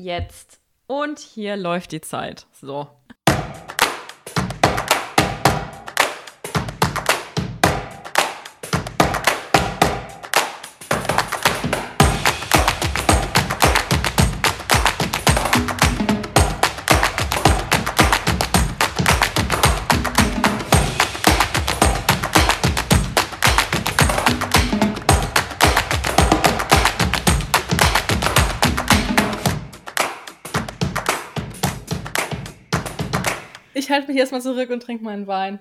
Jetzt. Und hier läuft die Zeit. So. Halte mich erstmal zurück und trinke meinen Wein.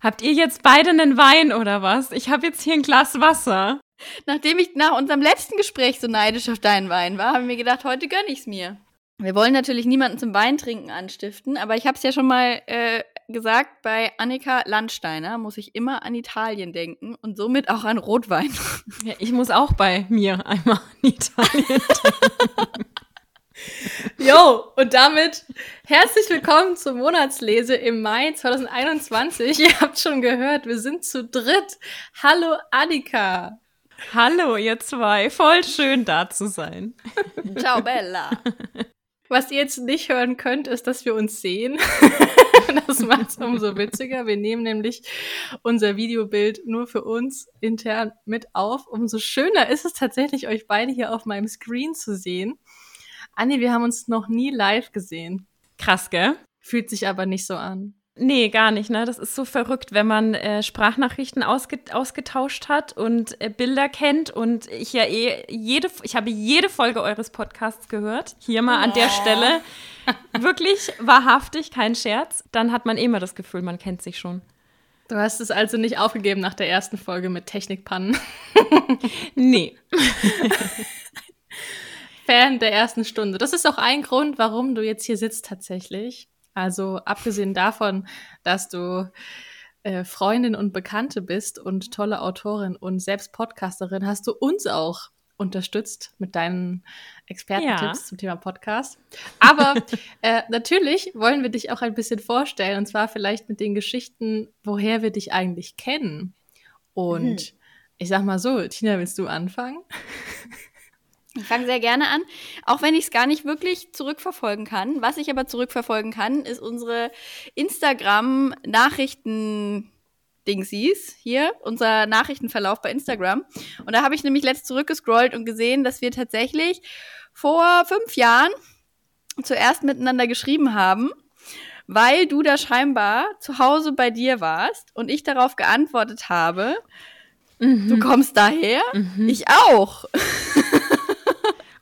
Habt ihr jetzt beide einen Wein oder was? Ich habe jetzt hier ein Glas Wasser. Nachdem ich nach unserem letzten Gespräch so neidisch auf deinen Wein war, habe ich mir gedacht, heute gönne ich's mir. Wir wollen natürlich niemanden zum Weintrinken anstiften, aber ich habe es ja schon mal äh, gesagt, bei Annika Landsteiner muss ich immer an Italien denken und somit auch an Rotwein. Ja, ich muss auch bei mir einmal an Italien denken. Jo, und damit herzlich willkommen zur Monatslese im Mai 2021. Ihr habt schon gehört, wir sind zu dritt. Hallo Annika. Hallo, ihr zwei. Voll schön da zu sein. Ciao, Bella. Was ihr jetzt nicht hören könnt, ist, dass wir uns sehen. das macht es umso witziger. Wir nehmen nämlich unser Videobild nur für uns intern mit auf. Umso schöner ist es tatsächlich, euch beide hier auf meinem Screen zu sehen. Anni, wir haben uns noch nie live gesehen. Krass, gell? Fühlt sich aber nicht so an. Nee, gar nicht, ne? Das ist so verrückt, wenn man äh, Sprachnachrichten ausge ausgetauscht hat und äh, Bilder kennt und ich ja eh jede, ich habe jede Folge eures Podcasts gehört. Hier mal an der Stelle. Wirklich wahrhaftig, kein Scherz. Dann hat man eh immer das Gefühl, man kennt sich schon. Du hast es also nicht aufgegeben nach der ersten Folge mit Technikpannen. Nee. Fan der ersten Stunde. Das ist auch ein Grund, warum du jetzt hier sitzt tatsächlich. Also abgesehen davon, dass du äh, Freundin und Bekannte bist und tolle Autorin und selbst Podcasterin, hast du uns auch unterstützt mit deinen Expertentipps Ja. zum Thema Podcast. Aber äh, natürlich wollen wir dich auch ein bisschen vorstellen und zwar vielleicht mit den Geschichten, woher wir dich eigentlich kennen. Und ich sag mal so, Tina, willst du anfangen? Ich fange sehr gerne an, auch wenn ich es gar nicht wirklich zurückverfolgen kann. Was ich aber zurückverfolgen kann, ist unsere Instagram-Nachrichten-Dingsies hier, unser Nachrichtenverlauf bei Instagram. Und da habe ich nämlich letzt zurückgescrollt und gesehen, dass wir tatsächlich vor fünf Jahren zuerst miteinander geschrieben haben, weil du da scheinbar zu Hause bei dir warst und ich darauf geantwortet habe, du kommst daher, ich auch.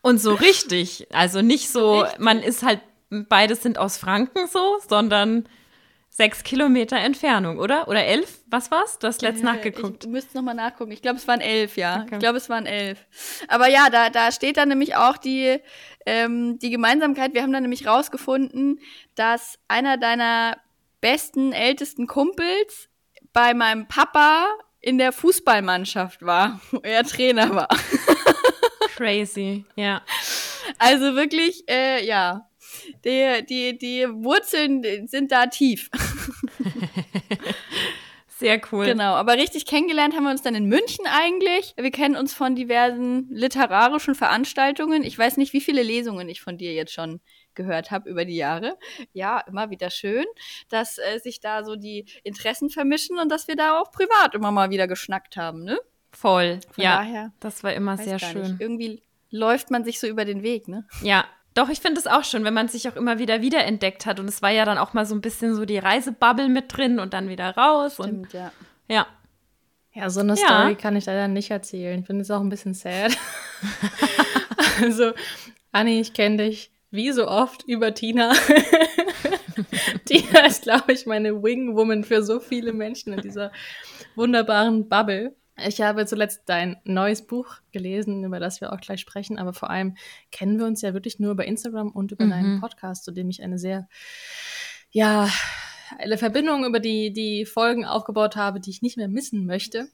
Und so richtig. Also nicht so, man ist halt, beides sind aus Franken so, sondern sechs Kilometer Entfernung, oder? Oder elf? Was war's? Du hast letzt nachgeguckt. Ich müsste nochmal nachgucken. Ich glaube, es waren elf, ja. Okay. Ich glaube, es waren elf. Aber ja, da, da steht dann nämlich auch die, ähm, die Gemeinsamkeit. Wir haben dann nämlich rausgefunden, dass einer deiner besten, ältesten Kumpels bei meinem Papa in der Fußballmannschaft war, wo er Trainer war. Crazy, ja. Also wirklich, äh, ja. Die, die, die Wurzeln sind da tief. Sehr cool. Genau, aber richtig kennengelernt haben wir uns dann in München eigentlich. Wir kennen uns von diversen literarischen Veranstaltungen. Ich weiß nicht, wie viele Lesungen ich von dir jetzt schon gehört habe über die Jahre. Ja, immer wieder schön, dass äh, sich da so die Interessen vermischen und dass wir da auch privat immer mal wieder geschnackt haben, ne? Voll. Von ja, daher, das war immer sehr schön. Nicht. Irgendwie läuft man sich so über den Weg, ne? Ja, doch, ich finde es auch schön, wenn man sich auch immer wieder wiederentdeckt hat. Und es war ja dann auch mal so ein bisschen so die Reisebubble mit drin und dann wieder raus. Und Stimmt, ja. ja, Ja, so eine Ja. Story kann ich leider nicht erzählen. Ich bin jetzt auch ein bisschen sad. also, Anni, ich kenne dich wie so oft über Tina. Tina ist, glaube ich, meine Wing-Woman für so viele Menschen in dieser wunderbaren Bubble. Ich habe zuletzt dein neues Buch gelesen, über das wir auch gleich sprechen, aber vor allem kennen wir uns ja wirklich nur über Instagram und über deinen Podcast, zu dem ich eine sehr, ja, eine Verbindung über die, die Folgen aufgebaut habe, die ich nicht mehr missen möchte.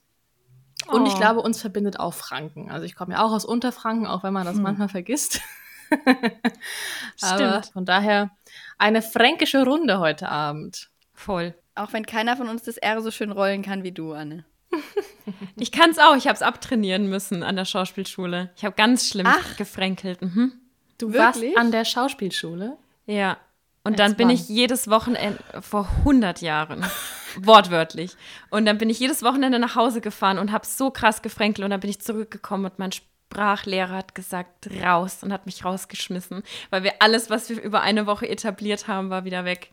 Und ich Oh. glaube, uns verbindet auch Franken. Also ich komme ja auch aus Unterfranken, auch wenn man das manchmal vergisst. Stimmt. von daher eine fränkische Runde heute Abend. voll. Auch wenn keiner von uns das R so schön rollen kann wie du, Anne. Ich kann es auch. Ich habe es abtrainieren müssen an der Schauspielschule. Ich habe ganz schlimm Ach. gefränkelt. Mhm. Du Wirklich? warst an der Schauspielschule? Ja. Und dann bin wann? ich jedes Wochenende, vor 100 Jahren, wortwörtlich. Und dann bin ich jedes Wochenende nach Hause gefahren und habe so krass gefränkelt. Und dann bin ich zurückgekommen und mein Sprachlehrer hat gesagt, raus und hat mich rausgeschmissen. Weil wir alles, was wir über eine Woche etabliert haben, war wieder weg.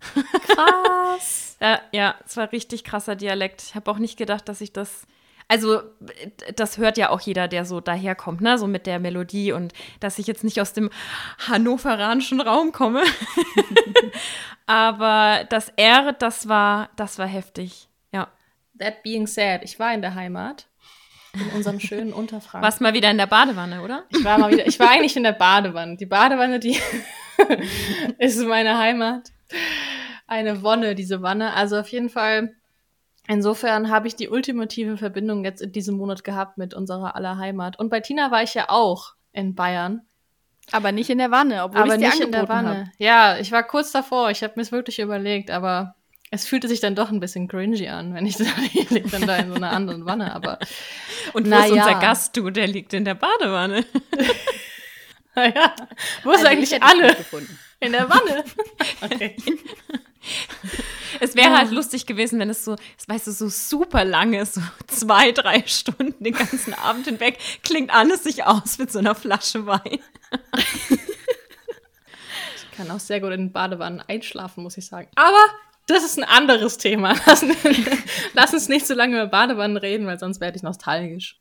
Krass. Ja, ja, es war richtig krasser Dialekt. Ich habe auch nicht gedacht, dass ich das. Also, das hört ja auch jeder, der so daherkommt, ne? So mit der Melodie und dass ich jetzt nicht aus dem hannoveranischen Raum komme. Aber das R, das war, das war heftig. Ja. That being said, ich war in der Heimat. In unserem schönen Unterfranken. Warst mal wieder in der Badewanne, oder? Ich war mal wieder, ich war eigentlich in der Badewanne. Die Badewanne, die ist meine Heimat. Eine Wonne, diese Wanne. Also auf jeden Fall, insofern habe ich die ultimative Verbindung jetzt in diesem Monat gehabt mit unserer aller Heimat. Und bei Tina war ich ja auch in Bayern. Aber nicht in der Wanne, obwohl aber ich nicht in der Wanne. habe. Ja, ich war kurz davor. Ich habe mir es wirklich überlegt, aber es fühlte sich dann doch ein bisschen cringy an, wenn ich ich lieg dann da in so einer anderen Wanne. Aber Und wo ist unser ja. Gast, du? Der liegt in der Badewanne. naja, wo ist Also ich eigentlich gut gefunden. In der Wanne. Okay. Es wäre Ja. halt lustig gewesen, wenn es so, weißt du, so super lang ist, so zwei, drei Stunden den ganzen Abend hinweg, klingt alles sich aus mit so einer Flasche Wein. Ich kann auch sehr gut in Badewannen einschlafen, muss ich sagen. Aber das ist ein anderes Thema. Lass, lass uns nicht so lange über Badewannen reden, weil sonst werde ich nostalgisch.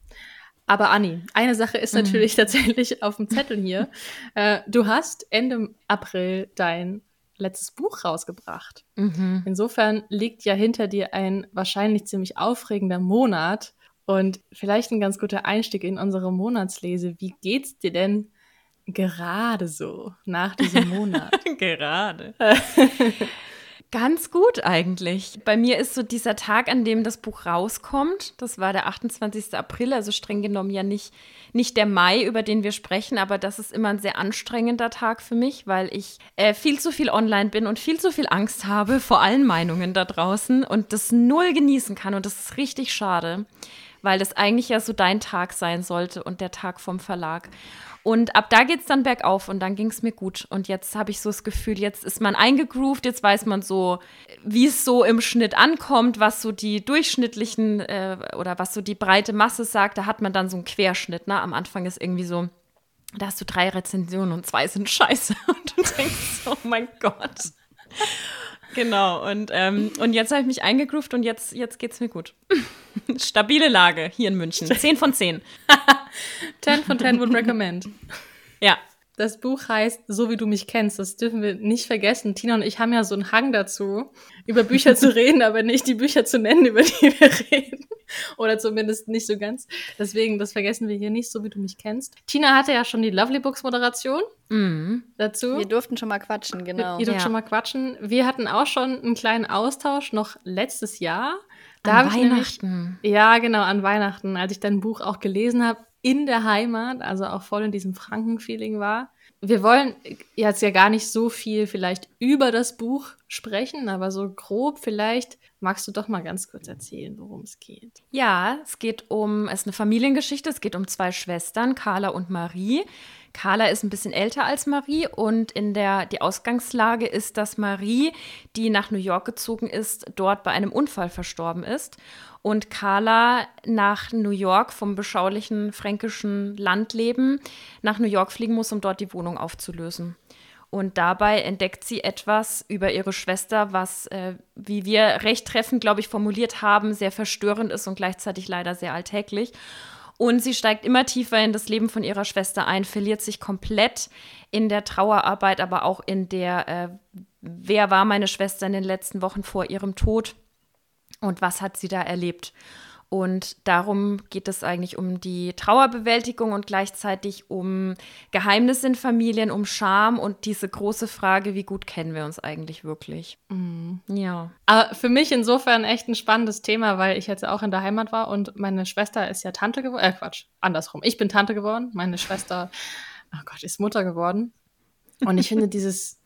Aber Anni, eine Sache ist natürlich tatsächlich auf dem Zettel hier. Äh, du hast Ende April dein letztes Buch rausgebracht. Insofern liegt ja hinter dir ein wahrscheinlich ziemlich aufregender Monat und vielleicht ein ganz guter Einstieg in unsere Monatslese. Wie geht's dir denn gerade so nach diesem Monat? Gerade. Ganz gut eigentlich. Bei mir ist so dieser Tag, an dem das Buch rauskommt. Das war der 28. April, also streng genommen ja nicht, nicht der Mai, über den wir sprechen, aber das ist immer ein sehr anstrengender Tag für mich, weil ich äh, viel zu viel online bin und viel zu viel Angst habe vor allen Meinungen da draußen und das null genießen kann. Und das ist richtig schade, weil das eigentlich ja so dein Tag sein sollte und der Tag vom Verlag. Und ab da geht es dann bergauf und dann ging es mir gut. Und jetzt habe ich so das Gefühl, jetzt ist man eingegroovt, jetzt weiß man so, wie es so im Schnitt ankommt, was so die durchschnittlichen äh, oder was so die breite Masse sagt. Da hat man dann so einen Querschnitt. Ne? Am Anfang ist irgendwie so, da hast du drei Rezensionen und zwei sind scheiße. Und du denkst, oh mein Gott. Genau, und, ähm, und jetzt habe ich mich eingegroovt und jetzt, jetzt geht es mir gut. Stabile Lage hier in München. 10 von 10. 10 von 10 would recommend. Ja, Das Buch heißt So wie du mich kennst. Das dürfen wir nicht vergessen. Tina und ich haben ja so einen Hang dazu, über Bücher zu reden, aber nicht die Bücher zu nennen, über die wir reden. Oder zumindest nicht so ganz. Deswegen, das vergessen wir hier nicht, so wie du mich kennst. Tina hatte ja schon die Lovely Books Moderation mhm. dazu. Wir durften schon mal quatschen, genau. Ihr dürft Ja. schon mal quatschen. Wir hatten auch schon einen kleinen Austausch noch letztes Jahr. Da An ich nämlich- Weihnachten. Ja, genau, an Weihnachten, als ich dein Buch auch gelesen habe, in der Heimat, also auch voll in diesem Franken-Feeling war. Wir wollen jetzt ja gar nicht so viel vielleicht über das Buch sprechen, aber so grob vielleicht magst du doch mal ganz kurz erzählen, worum es geht. Ja, es geht um, es ist eine Familiengeschichte, es geht um zwei Schwestern, Carla und Marie. Carla ist ein bisschen älter als Marie und in der, die Ausgangslage ist, dass Marie, die nach New York gezogen ist, dort bei einem Unfall verstorben ist. Und Carla nach New York vom beschaulichen fränkischen Landleben nach New York fliegen muss, um dort die Wohnung aufzulösen. Und dabei entdeckt sie etwas über ihre Schwester, was, äh, wie wir recht treffend, glaube ich, formuliert haben, sehr verstörend ist und gleichzeitig leider sehr alltäglich. Und sie steigt immer tiefer in das Leben von ihrer Schwester ein, verliert sich komplett in der Trauerarbeit, aber auch in der, äh, wer war meine Schwester in den letzten Wochen vor ihrem Tod und was hat sie da erlebt. Und darum geht es eigentlich um die Trauerbewältigung und gleichzeitig um Geheimnisse in Familien, um Scham und diese große Frage, wie gut kennen wir uns eigentlich wirklich? Ja. Aber für mich insofern echt ein spannendes Thema, weil ich jetzt auch in der Heimat war und meine Schwester ist ja Tante geworden. Äh, Quatsch, andersrum. Ich bin Tante geworden, meine Schwester, oh Gott, ist Mutter geworden. Und ich finde dieses,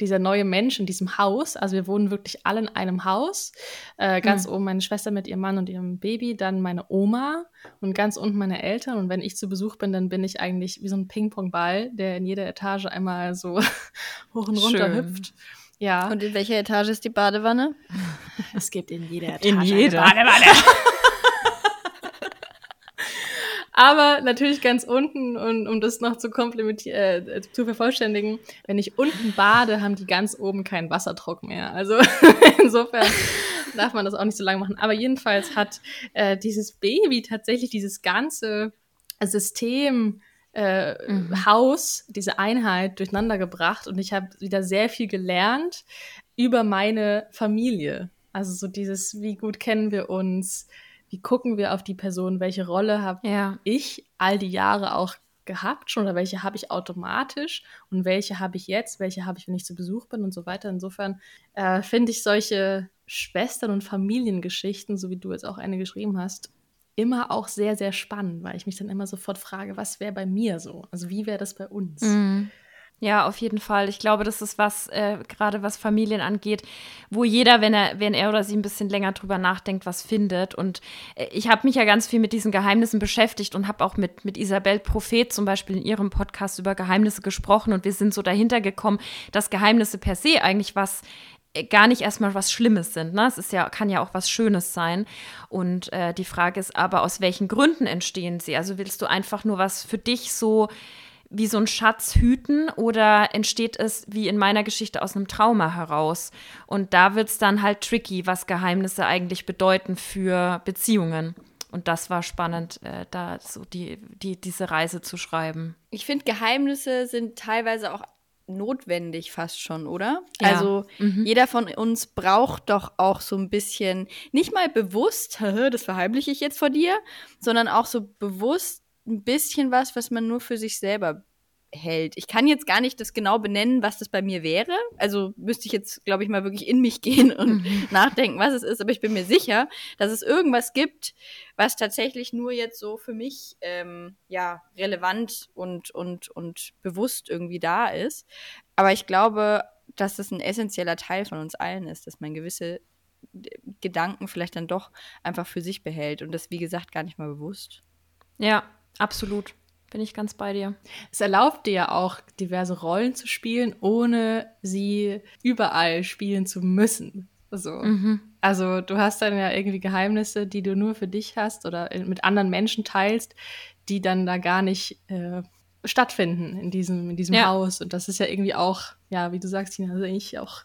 dieser neue Mensch in diesem Haus, also wir wohnen wirklich alle in einem Haus, äh, ganz mhm. oben meine Schwester mit ihrem Mann und ihrem Baby, dann meine Oma und ganz unten meine Eltern. Und wenn ich zu Besuch bin, dann bin ich eigentlich wie so ein Ping-Pong-Ball, der in jeder Etage einmal so hoch und runter Schön. hüpft. Ja. Und in welcher Etage ist die Badewanne? Es gibt in jeder Etage in jeder. Badewanne. Aber natürlich ganz unten, und um das noch zu komplementieren, äh, zu vervollständigen, wenn ich unten bade, haben die ganz oben keinen Wasserdruck mehr. Also insofern darf man das auch nicht so lange machen. Aber jedenfalls hat äh, dieses Baby tatsächlich dieses ganze System äh, mhm. Haus, diese Einheit durcheinander gebracht und ich habe wieder sehr viel gelernt über meine Familie. Also so dieses, wie gut kennen wir uns, wie gucken wir auf die Person, welche Rolle habe ja. ich all die Jahre auch gehabt schon oder welche habe ich automatisch und welche habe ich jetzt, welche habe ich, wenn ich zu Besuch bin und so weiter. Insofern äh, finde ich solche Schwestern- und Familiengeschichten, so wie du jetzt auch eine geschrieben hast, immer auch sehr, sehr spannend, weil ich mich dann immer sofort frage, was wäre bei mir so? Also wie wäre das bei uns? Mhm. Ja, auf jeden Fall. Ich glaube, das ist was, äh, gerade was Familien angeht, wo jeder, wenn er, wenn er oder sie ein bisschen länger drüber nachdenkt, was findet. Und äh, ich habe mich ja ganz viel mit diesen Geheimnissen beschäftigt und habe auch mit, mit Isabel Prophet zum Beispiel in ihrem Podcast über Geheimnisse gesprochen. Und wir sind so dahinter gekommen, dass Geheimnisse per se eigentlich was äh, gar nicht erstmal was Schlimmes sind. Ne? Es ist ja, kann ja auch was Schönes sein. Und äh, die Frage ist aber, aus welchen Gründen entstehen sie? Also willst du einfach nur was für dich so wie so ein Schatz hüten oder entsteht es wie in meiner Geschichte aus einem Trauma heraus? Und da wird es dann halt tricky, was Geheimnisse eigentlich bedeuten für Beziehungen. Und das war spannend, äh, da so die, die, diese Reise zu schreiben. Ich finde, Geheimnisse sind teilweise auch notwendig fast schon, oder? Ja. Also mhm. jeder von uns braucht doch auch so ein bisschen, nicht mal bewusst, das verheimliche ich jetzt vor dir, sondern auch so bewusst ein bisschen was, was man nur für sich selber hält. Ich kann jetzt gar nicht das genau benennen, was das bei mir wäre. Also müsste ich jetzt, glaube ich, mal wirklich in mich gehen und mhm. nachdenken, was es ist. Aber ich bin mir sicher, dass es irgendwas gibt, was tatsächlich nur jetzt so für mich ähm, ja relevant und und und bewusst irgendwie da ist. Aber ich glaube, dass das ein essentieller Teil von uns allen ist, dass man gewisse Gedanken vielleicht dann doch einfach für sich behält und das wie gesagt gar nicht mal bewusst. Ja, Absolut. Bin ich ganz bei dir. Es erlaubt dir ja auch, diverse Rollen zu spielen, ohne sie überall spielen zu müssen. So. Mhm. Also du hast dann ja irgendwie Geheimnisse, die du nur für dich hast oder mit anderen Menschen teilst, die dann da gar nicht äh, stattfinden in diesem, in diesem ja. Haus. Und das ist ja irgendwie auch, ja, wie du sagst, Tina, also eigentlich auch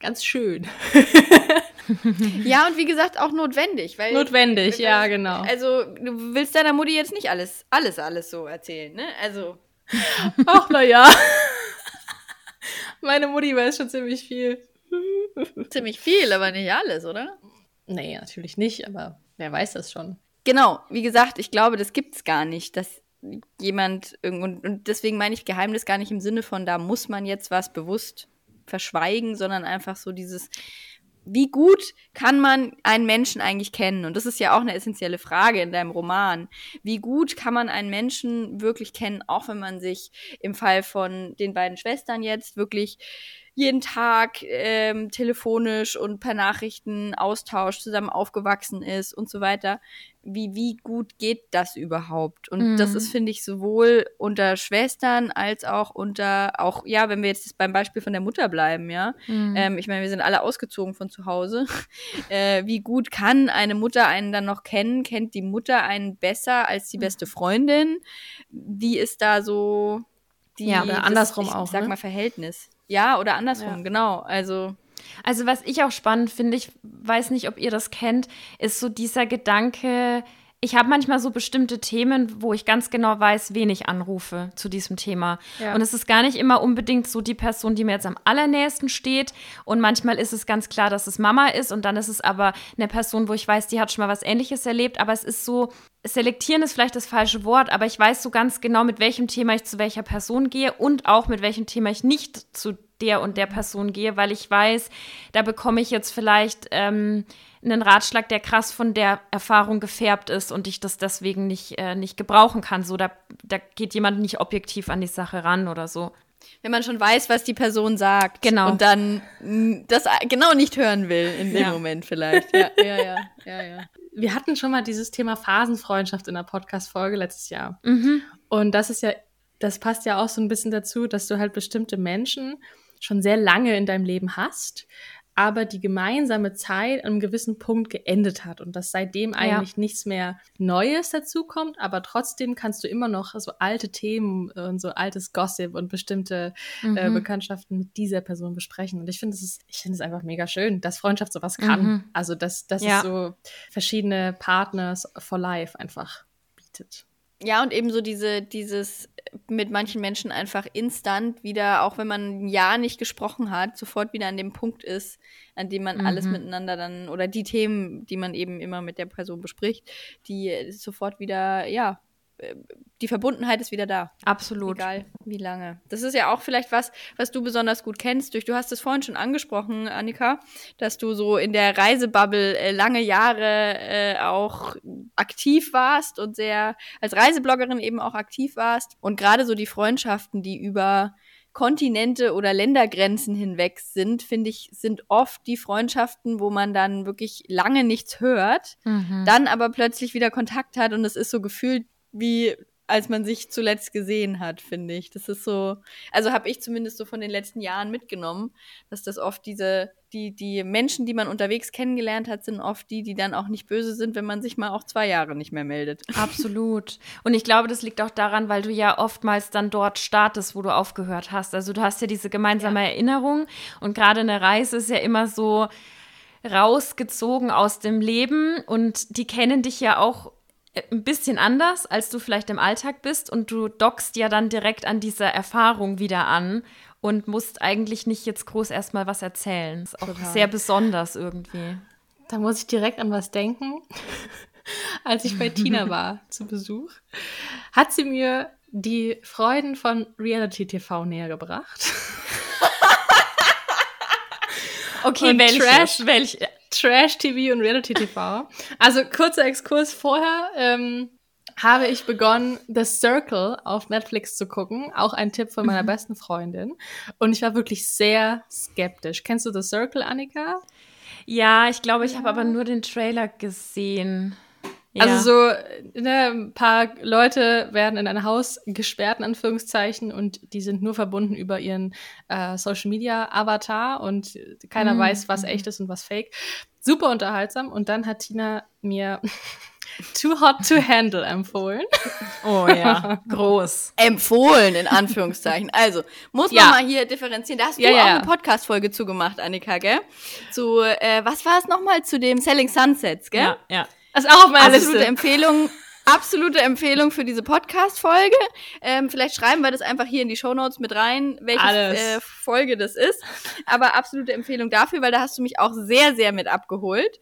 ganz schön. ja, und wie gesagt, auch notwendig. Weil, notwendig, weil, ja, genau. Also, du willst deiner Mutti jetzt nicht alles, alles, alles so erzählen, ne? Also. Ach, naja. Meine Mutti weiß schon ziemlich viel. ziemlich viel, aber nicht alles, oder? Nee, natürlich nicht, aber wer weiß das schon. Genau, wie gesagt, ich glaube, das gibt's gar nicht, dass jemand und deswegen meine ich Geheimnis gar nicht im Sinne von, da muss man jetzt was bewusst verschweigen, sondern einfach so dieses, wie gut kann man einen Menschen eigentlich kennen? Und das ist ja auch eine essentielle Frage in deinem Roman. Wie gut kann man einen Menschen wirklich kennen, auch wenn man sich im Fall von den beiden Schwestern jetzt wirklich jeden Tag ähm, telefonisch und per Nachrichten Austausch zusammen aufgewachsen ist und so weiter. Wie, wie gut geht das überhaupt? Und mhm. das ist, finde ich, sowohl unter Schwestern als auch unter, auch, ja, wenn wir jetzt beim Beispiel von der Mutter bleiben, ja. Mhm. Ähm, ich meine, wir sind alle ausgezogen von zu Hause. äh, wie gut kann eine Mutter einen dann noch kennen? Kennt die Mutter einen besser als die mhm. beste Freundin? Wie ist da so die, ja, oder andersrum das, ich, auch. Ich sag ne? mal Verhältnis. Ja, oder andersrum, ja. genau. Also. Also, was ich auch spannend finde, ich weiß nicht, ob ihr das kennt, ist so dieser Gedanke, ich habe manchmal so bestimmte Themen, wo ich ganz genau weiß, wen ich anrufe zu diesem Thema. Ja. Und es ist gar nicht immer unbedingt so die Person, die mir jetzt am allernächsten steht. Und manchmal ist es ganz klar, dass es Mama ist. Und dann ist es aber eine Person, wo ich weiß, die hat schon mal was Ähnliches erlebt. Aber es ist so, selektieren ist vielleicht das falsche Wort, aber ich weiß so ganz genau, mit welchem Thema ich zu welcher Person gehe und auch mit welchem Thema ich nicht zu der und der Person gehe, weil ich weiß, da bekomme ich jetzt vielleicht ähm, einen Ratschlag, der krass von der Erfahrung gefärbt ist und ich das deswegen nicht, äh, nicht gebrauchen kann. So, da, da geht jemand nicht objektiv an die Sache ran oder so. Wenn man schon weiß, was die Person sagt. Genau. Und dann mm, das genau nicht hören will in dem Ja. Moment vielleicht. Ja, ja, ja, ja, ja. Wir hatten schon mal dieses Thema Phasenfreundschaft in der Podcast-Folge letztes Jahr. Mhm. Und das ist ja, das passt ja auch so ein bisschen dazu, dass du halt bestimmte Menschen schon sehr lange in deinem Leben hast, aber die gemeinsame Zeit an einem gewissen Punkt geendet hat und dass seitdem eigentlich nichts mehr Neues dazukommt, aber trotzdem kannst du immer noch so alte Themen und so altes Gossip und bestimmte äh, Mhm. Bekanntschaften mit dieser Person besprechen. Und ich finde es ist, ich finde es einfach mega schön, dass Freundschaft sowas kann. Mhm. Also dass, dass Ja. so verschiedene Partners for life einfach bietet. Ja, und eben so diese, dieses mit manchen Menschen einfach instant wieder, auch wenn man ein Jahr nicht gesprochen hat, sofort wieder an dem Punkt ist, an dem man alles Mhm. miteinander dann, oder die Themen, die man eben immer mit der Person bespricht, die sofort wieder, ja, äh, die Verbundenheit ist wieder da. Absolut. Egal wie lange. Das ist ja auch vielleicht was, was du besonders gut kennst. Durch, du hast es vorhin schon angesprochen, Annika, dass du so in der Reisebubble äh, lange Jahre äh, auch aktiv warst und sehr als Reisebloggerin eben auch aktiv warst. Und gerade so die Freundschaften, die über Kontinente oder Ländergrenzen hinweg sind, finde ich, sind oft die Freundschaften, wo man dann wirklich lange nichts hört Mhm. dann aber plötzlich wieder Kontakt hat und es ist so gefühlt wie als man sich zuletzt gesehen hat, finde ich. Das ist so, also habe ich zumindest so von den letzten Jahren mitgenommen, dass das oft diese, die, die Menschen, die man unterwegs kennengelernt hat, sind oft die, die dann auch nicht böse sind, wenn man sich mal auch zwei Jahre nicht mehr meldet. Absolut. Und ich glaube, das liegt auch daran, weil du ja oftmals dann dort startest, wo du aufgehört hast. Also du hast ja diese gemeinsame Erinnerung und gerade eine Reise ist ja immer so rausgezogen aus dem Leben und die kennen dich ja auch ein bisschen anders, als du vielleicht im Alltag bist und du dockst ja dann direkt an dieser Erfahrung wieder an und musst eigentlich nicht jetzt groß erstmal was erzählen. ist auch Total. sehr besonders irgendwie. Da muss ich direkt an was denken. Als ich bei Tina war zu Besuch, hat sie mir die Freuden von Reality TV näher gebracht. Okay, Und welche? Trash- welche? Trash TV und Reality TV. Also kurzer Exkurs vorher ähm, habe ich begonnen, The Circle auf Netflix zu gucken. Auch ein Tipp von meiner besten Freundin. Und ich war wirklich sehr skeptisch. Kennst du The Circle, Annika? Ja, ich glaube, ich habe aber nur den Trailer gesehen. Ja. Also so, ne, ein paar Leute werden in ein Haus gesperrt, in Anführungszeichen, und die sind nur verbunden über ihren äh, Social Media Avatar und keiner Mhm, weiß, was echt ist und was fake. Super unterhaltsam. Und dann hat Tina mir Too Hot to Handle empfohlen. Oh ja, groß. Empfohlen, in Anführungszeichen. Also, muss man Ja. mal hier differenzieren. Da hast Ja, du ja, auch eine Podcast-Folge zugemacht, Annika, gell? Zu, äh, was war es nochmal? Zu dem Selling Sunsets, gell? Ja, ja. Das ist auch auf meiner Absolute Liste. Empfehlung. Absolute Empfehlung für diese Podcast-Folge. Ähm, vielleicht schreiben wir das einfach hier in die Shownotes mit rein, welche äh, Folge das ist. Aber absolute Empfehlung dafür, weil da hast du mich auch sehr, sehr mit abgeholt.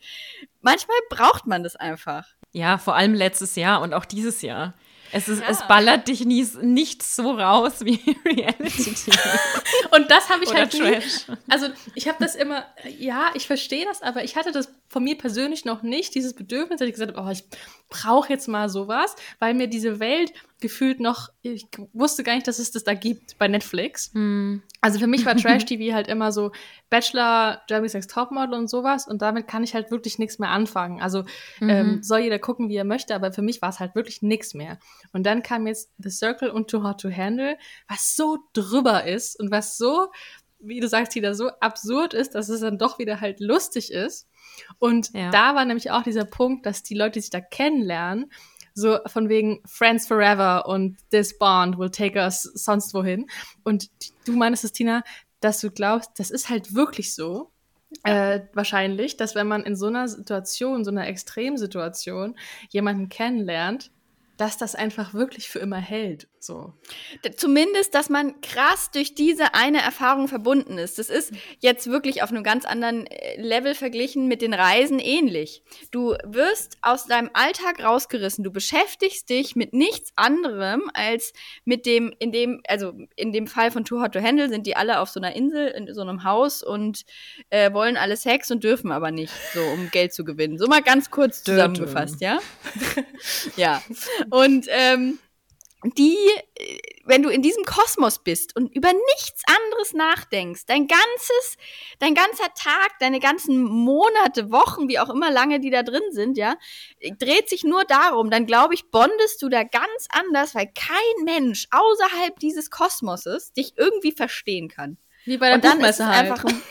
Manchmal braucht man das einfach. Ja, vor allem letztes Jahr und auch dieses Jahr. Es, ist, Ja. es ballert dich nie, nicht so raus wie Reality TV. Und das habe ich Oder halt nie, Trash. Also ich habe das immer, ja, ich verstehe das, aber ich hatte das von mir persönlich noch nicht, dieses Bedürfnis, dass ich gesagt habe, oh, ich brauche jetzt mal sowas, weil mir diese Welt gefühlt noch, ich wusste gar nicht, dass es das da gibt bei Netflix. Hm. Also für mich war Trash-TV halt immer so Bachelor, Jeremy's Next Topmodel und sowas und damit kann ich halt wirklich nichts mehr anfangen. Also ähm, soll jeder gucken, wie er möchte, aber für mich war es halt wirklich nichts mehr. Und dann kam jetzt The Circle und Too Hot to Handle, was so drüber ist und was so, wie du sagst, wieder so absurd ist, dass es dann doch wieder halt lustig ist. Und Ja. da war nämlich auch dieser Punkt, dass die Leute, die sich da kennenlernen, so von wegen Friends Forever und This Bond will take us sonst wohin. Und du meinst es, Tina, dass du glaubst, das ist halt wirklich so. Äh, wahrscheinlich, dass wenn man in so einer Situation, so einer Extremsituation jemanden kennenlernt, dass das einfach wirklich für immer hält. So. Zumindest, dass man krass durch diese eine Erfahrung verbunden ist. Das ist jetzt wirklich auf einem ganz anderen äh, Level verglichen mit den Reisen ähnlich. Du wirst aus deinem Alltag rausgerissen. Du beschäftigst dich mit nichts anderem als mit dem, in dem, also in dem Fall von Too Hot to Handle sind die alle auf so einer Insel, in so einem Haus und äh, wollen alle Sex und dürfen aber nicht, so um Geld zu gewinnen. So mal ganz kurz zusammengefasst, ja? ja. Und ähm, die, äh, wenn du in diesem Kosmos bist und über nichts anderes nachdenkst, dein ganzes, dein ganzer Tag, deine ganzen Monate, Wochen, wie auch immer lange die da drin sind, ja, dreht sich nur darum, dann glaube ich, bondest du da ganz anders, weil kein Mensch außerhalb dieses Kosmoses dich irgendwie verstehen kann. Wie bei der Und dann ist Buchmesse es halt. einfach ein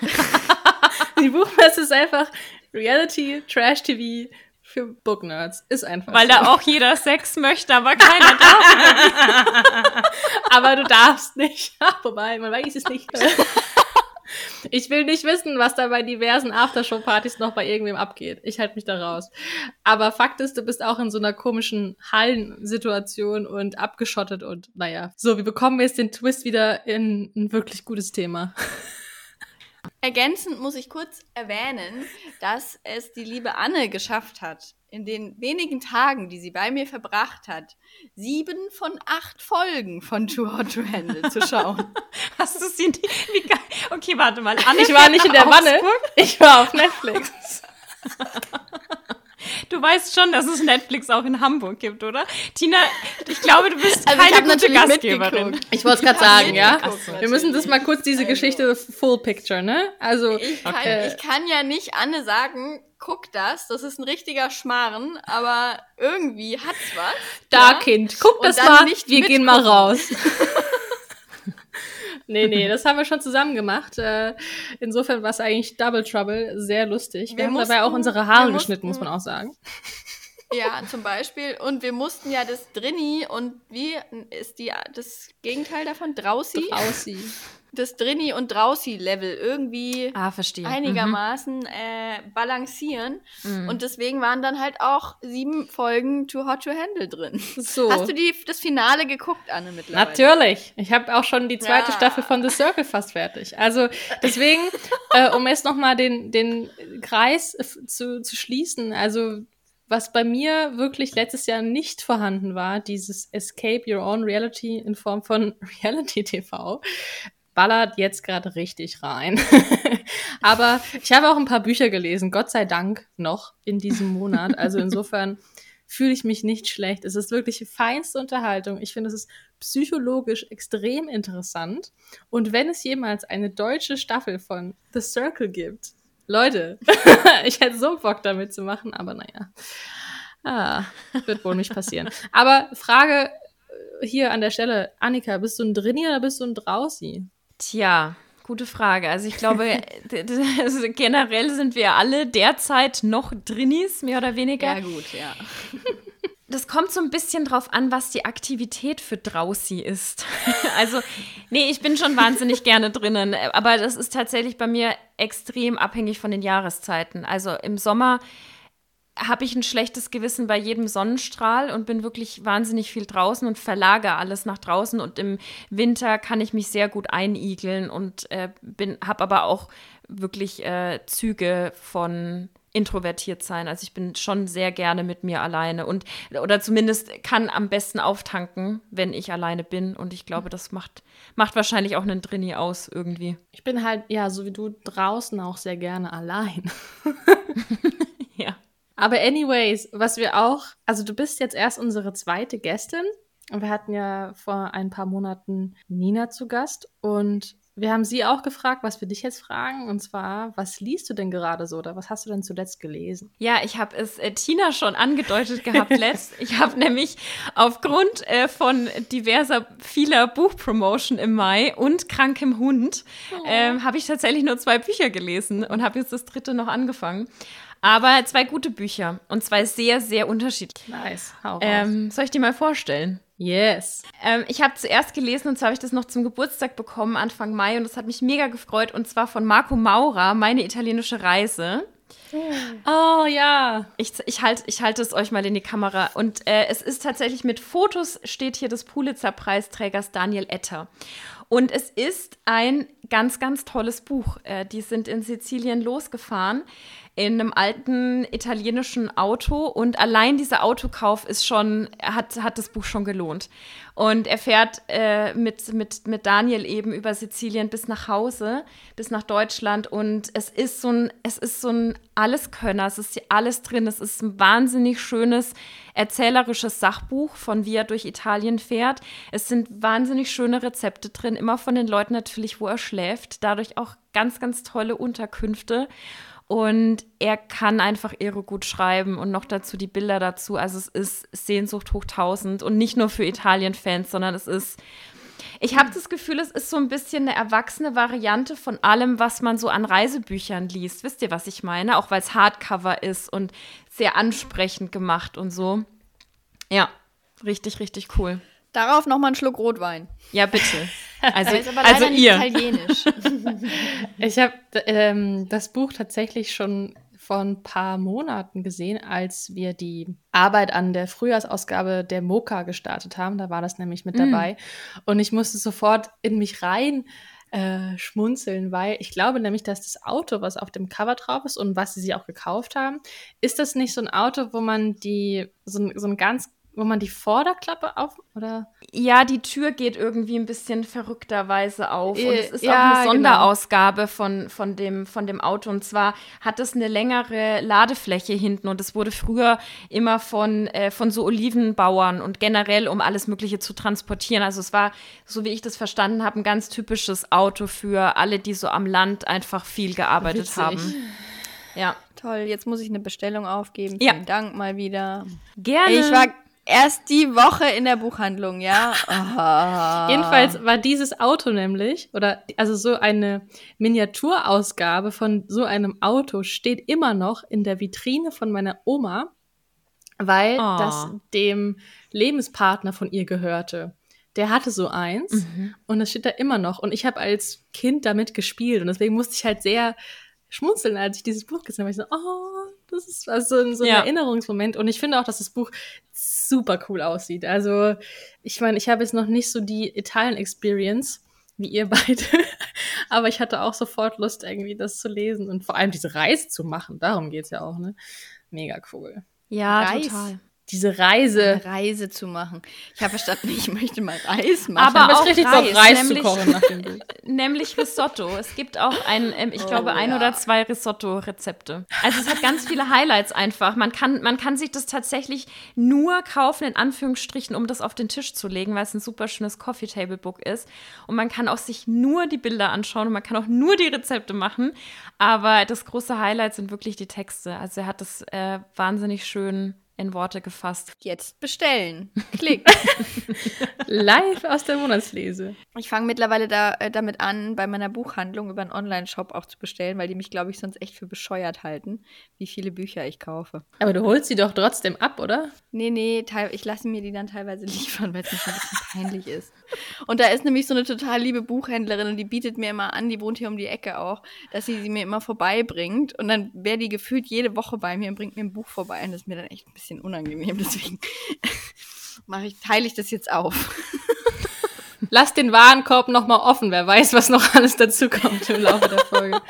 Die Buchmesse ist einfach Reality, Trash-TV für Booknerds. Ist einfach Weil so. da auch jeder Sex möchte, aber keiner darf. Aber du darfst nicht. Wobei, man weiß es nicht. Ich will nicht wissen, was da bei diversen Aftershow-Partys noch bei irgendwem abgeht. Ich halte mich da raus. Aber Fakt ist, du bist auch in so einer komischen Hallensituation und abgeschottet und naja. So, wir bekommen jetzt den Twist wieder in ein wirklich gutes Thema. Ergänzend muss ich kurz erwähnen, dass es die liebe Anne geschafft hat, in den wenigen Tagen, die sie bei mir verbracht hat, sieben von acht Folgen von Too Hot to Handle zu schauen. Hast du sie nicht? Wie geil. Okay, warte mal. Anne Ich war nicht in der Wanne. Ich war auf Netflix. Du weißt schon, dass es Netflix auch in Hamburg gibt, oder? Tina, ich glaube, du bist Also ich keine gute natürlich Gastgeberin. Ich wollte es gerade sagen, ja. mitgeguckt, Wir müssen das mal kurz diese Also. Geschichte full picture, ne? Also Ich kann, Okay. ich kann ja nicht Anne sagen, guck das, das ist ein richtiger Schmarren, aber irgendwie hat's was. da ja? Kind, guck Und das mal. nicht Wir gehen mal mitgucken. raus. nee, nee, das haben wir schon zusammen gemacht. Äh, insofern war es eigentlich Double Trouble, sehr lustig. Wir, Wir haben dabei auch mussten- unsere Haare wir geschnitten, muss mussten- man auch sagen. Ja, zum Beispiel. Und wir mussten ja das Drini und wie ist die das Gegenteil davon? Drausi? Drausi. Das Drini und Drausi-Level irgendwie Ah, verstehe. einigermaßen äh, balancieren. Mhm. Und deswegen waren dann halt auch sieben Folgen Too Hot to Handle drin. So. Hast du die, das Finale geguckt, Anne, mittlerweile? Natürlich. Ich habe auch schon die zweite Ja. Staffel von The Circle fast fertig. Also deswegen, äh, um jetzt noch mal den, den Kreis zu, zu schließen, also was bei mir wirklich letztes Jahr nicht vorhanden war, dieses Escape Your Own Reality in Form von Reality TV, ballert jetzt gerade richtig rein. Aber ich habe auch ein paar Bücher gelesen, Gott sei Dank noch in diesem Monat. Also insofern fühle ich mich nicht schlecht. Es ist wirklich feinste Unterhaltung. Ich finde, es ist psychologisch extrem interessant. Und wenn es jemals eine deutsche Staffel von The Circle gibt, Leute, ich hätte so Bock damit zu machen, aber naja. Ah, wird wohl nicht passieren. Aber Frage äh, hier an der Stelle, Annika, bist du ein Drinni oder bist du ein Drausi? Tja, gute Frage. Also ich glaube, also generell sind wir alle derzeit noch Drinnis, mehr oder weniger. Ja, gut, ja. Das kommt so ein bisschen drauf an, was die Aktivität für Drausi ist. also, nee, ich bin schon wahnsinnig gerne drinnen, aber das ist tatsächlich bei mir extrem abhängig von den Jahreszeiten. Also im Sommer habe ich ein schlechtes Gewissen bei jedem Sonnenstrahl und bin wirklich wahnsinnig viel draußen und verlagere alles nach draußen. Und im Winter kann ich mich sehr gut einigeln und äh, habe aber auch wirklich äh, Züge von introvertiert sein. Also ich bin schon sehr gerne mit mir alleine und oder zumindest kann am besten auftanken, wenn ich alleine bin. Und ich glaube, das macht, macht wahrscheinlich auch einen Drini aus irgendwie. Ich bin halt, ja, so wie du draußen auch sehr gerne allein. Ja. Aber anyways, was wir auch, also du bist jetzt erst unsere zweite Gästin und wir hatten ja vor ein paar Monaten Nina zu Gast und wir haben sie auch gefragt, was wir dich jetzt fragen und zwar, was liest du denn gerade so oder was hast du denn zuletzt gelesen? Ja, ich habe es äh, Tina schon angedeutet gehabt letzt. Ich habe nämlich aufgrund äh, von diverser vieler Buchpromotion im Mai und krankem Hund ähm, habe ich tatsächlich nur zwei Bücher gelesen und habe jetzt das dritte noch angefangen. Aber zwei gute Bücher und zwei sehr, sehr unterschiedliche. Nice, hau. Ähm, soll ich die mal vorstellen? Yes. Ähm, ich habe zuerst gelesen und zwar habe ich das noch zum Geburtstag bekommen, Anfang Mai, und das hat mich mega gefreut. Und zwar von Marco Maura, Meine italienische Reise. Oh ja. Ich, ich halte ich halt es euch mal in die Kamera. Und äh, es ist tatsächlich mit Fotos, steht hier des Pulitzer-Preisträgers Daniel Etter. Und es ist ein ganz, ganz tolles Buch. Äh, die sind in Sizilien losgefahren. In einem alten italienischen Auto und allein dieser Autokauf ist schon, hat, hat das Buch schon gelohnt. Und er fährt äh, mit, mit, mit Daniel eben über Sizilien bis nach Hause, bis nach Deutschland. Und es ist so ein, es ist so ein Alleskönner, es ist alles drin. Es ist ein wahnsinnig schönes, erzählerisches Sachbuch, von wie er durch Italien fährt. Es sind wahnsinnig schöne Rezepte drin, immer von den Leuten natürlich, wo er schläft. Dadurch auch ganz, ganz tolle Unterkünfte. Und er kann einfach irre gut schreiben und noch dazu die Bilder dazu. Also es ist Sehnsucht hoch tausend und nicht nur für Italien-Fans, sondern es ist. Ich habe das Gefühl, es ist so ein bisschen eine erwachsene Variante von allem, was man so an Reisebüchern liest. Wisst ihr, was ich meine? Auch weil es Hardcover ist und sehr ansprechend gemacht und so. Ja, richtig, richtig cool. Darauf noch mal einen Schluck Rotwein. Ja, bitte. Also, ist aber also ihr. Italienisch. ich habe ähm, das Buch tatsächlich schon vor ein paar Monaten gesehen, als wir die Arbeit an der Frühjahrsausgabe der Moka gestartet haben. Da war das nämlich mit mm. dabei. Und ich musste sofort in mich rein äh, schmunzeln, weil ich glaube nämlich, dass das Auto, was auf dem Cover drauf ist und was sie sich auch gekauft haben, ist das nicht so ein Auto, wo man die so, so ein ganz wo man die Vorderklappe auf oder? Ja, die Tür geht irgendwie ein bisschen verrückterweise auf. Und es ist ja, auch eine genau. Sonderausgabe genau. von, von, dem, von dem Auto. Und zwar hat es eine längere Ladefläche hinten und es wurde früher immer von, äh, von so Olivenbauern und generell, um alles Mögliche zu transportieren. Also es war, so wie ich das verstanden habe, ein ganz typisches Auto für alle, die so am Land einfach viel gearbeitet Witzig. haben. Ja. Toll, jetzt muss ich eine Bestellung aufgeben. Ja. Vielen Dank mal wieder. Gerne. Ich war erst die Woche in der Buchhandlung, ja. Oh. Jedenfalls war dieses Auto nämlich, oder also so eine Miniaturausgabe von so einem Auto steht immer noch in der Vitrine von meiner Oma, weil oh. das dem Lebenspartner von ihr gehörte. Der hatte so eins mhm. und das steht da immer noch. Und ich habe als Kind damit gespielt und deswegen musste ich halt sehr schmunzeln, als ich dieses Buch gesehen habe. Ich so, oh, das ist also so ein ja. Erinnerungsmoment. Und ich finde auch, dass das Buch super cool aussieht. Also, ich meine, ich habe jetzt noch nicht so die Italien-Experience wie ihr beide. Aber ich hatte auch sofort Lust, irgendwie das zu lesen und vor allem diese Reise zu machen. Darum geht's ja auch, ne? Mega cool. Ja, Reis. total diese Reise. Eine Reise zu machen. Ich habe verstanden, ich möchte mal Reis machen. Aber auch richtig Reis, Reis nämlich, zu kochen nach dem Bild. Nämlich Risotto. Es gibt auch ein, ähm, ich oh, glaube, ein ja. oder zwei Risotto-Rezepte. Also es hat ganz viele Highlights einfach. Man kann, man kann sich das tatsächlich nur kaufen, in Anführungsstrichen, um das auf den Tisch zu legen, weil es ein super schönes Coffee-Table-Book ist. Und man kann auch sich nur die Bilder anschauen und man kann auch nur die Rezepte machen. Aber das große Highlight sind wirklich die Texte. Also er hat das äh, wahnsinnig schön in Worte gefasst. Jetzt bestellen. Klick. Live aus der Monatslese. Ich fange mittlerweile da, äh, damit an, bei meiner Buchhandlung über einen Online-Shop auch zu bestellen, weil die mich, glaube ich, sonst echt für bescheuert halten, wie viele Bücher ich kaufe. Aber du holst sie doch trotzdem ab, oder? Nee, nee, ich lasse mir die dann teilweise liefern, weil es mir ein bisschen peinlich ist. Und da ist nämlich so eine total liebe Buchhändlerin und die bietet mir immer an, die wohnt hier um die Ecke auch, dass sie sie mir immer vorbeibringt. Und dann wäre die gefühlt jede Woche bei mir und bringt mir ein Buch vorbei. Und das ist mir dann echt ein bisschen unangenehm. Deswegen mache ich, teile ich das jetzt auf. Lass den Warenkorb nochmal offen. Wer weiß, was noch alles dazu kommt im Laufe der Folge.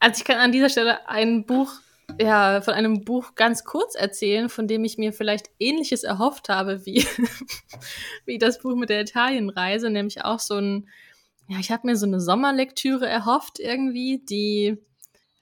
Also ich kann an dieser Stelle ein Buch ja, von einem Buch ganz kurz erzählen, von dem ich mir vielleicht ähnliches erhofft habe wie, wie das Buch mit der Italienreise, nämlich auch so ein, ja, ich habe mir so eine Sommerlektüre erhofft irgendwie, die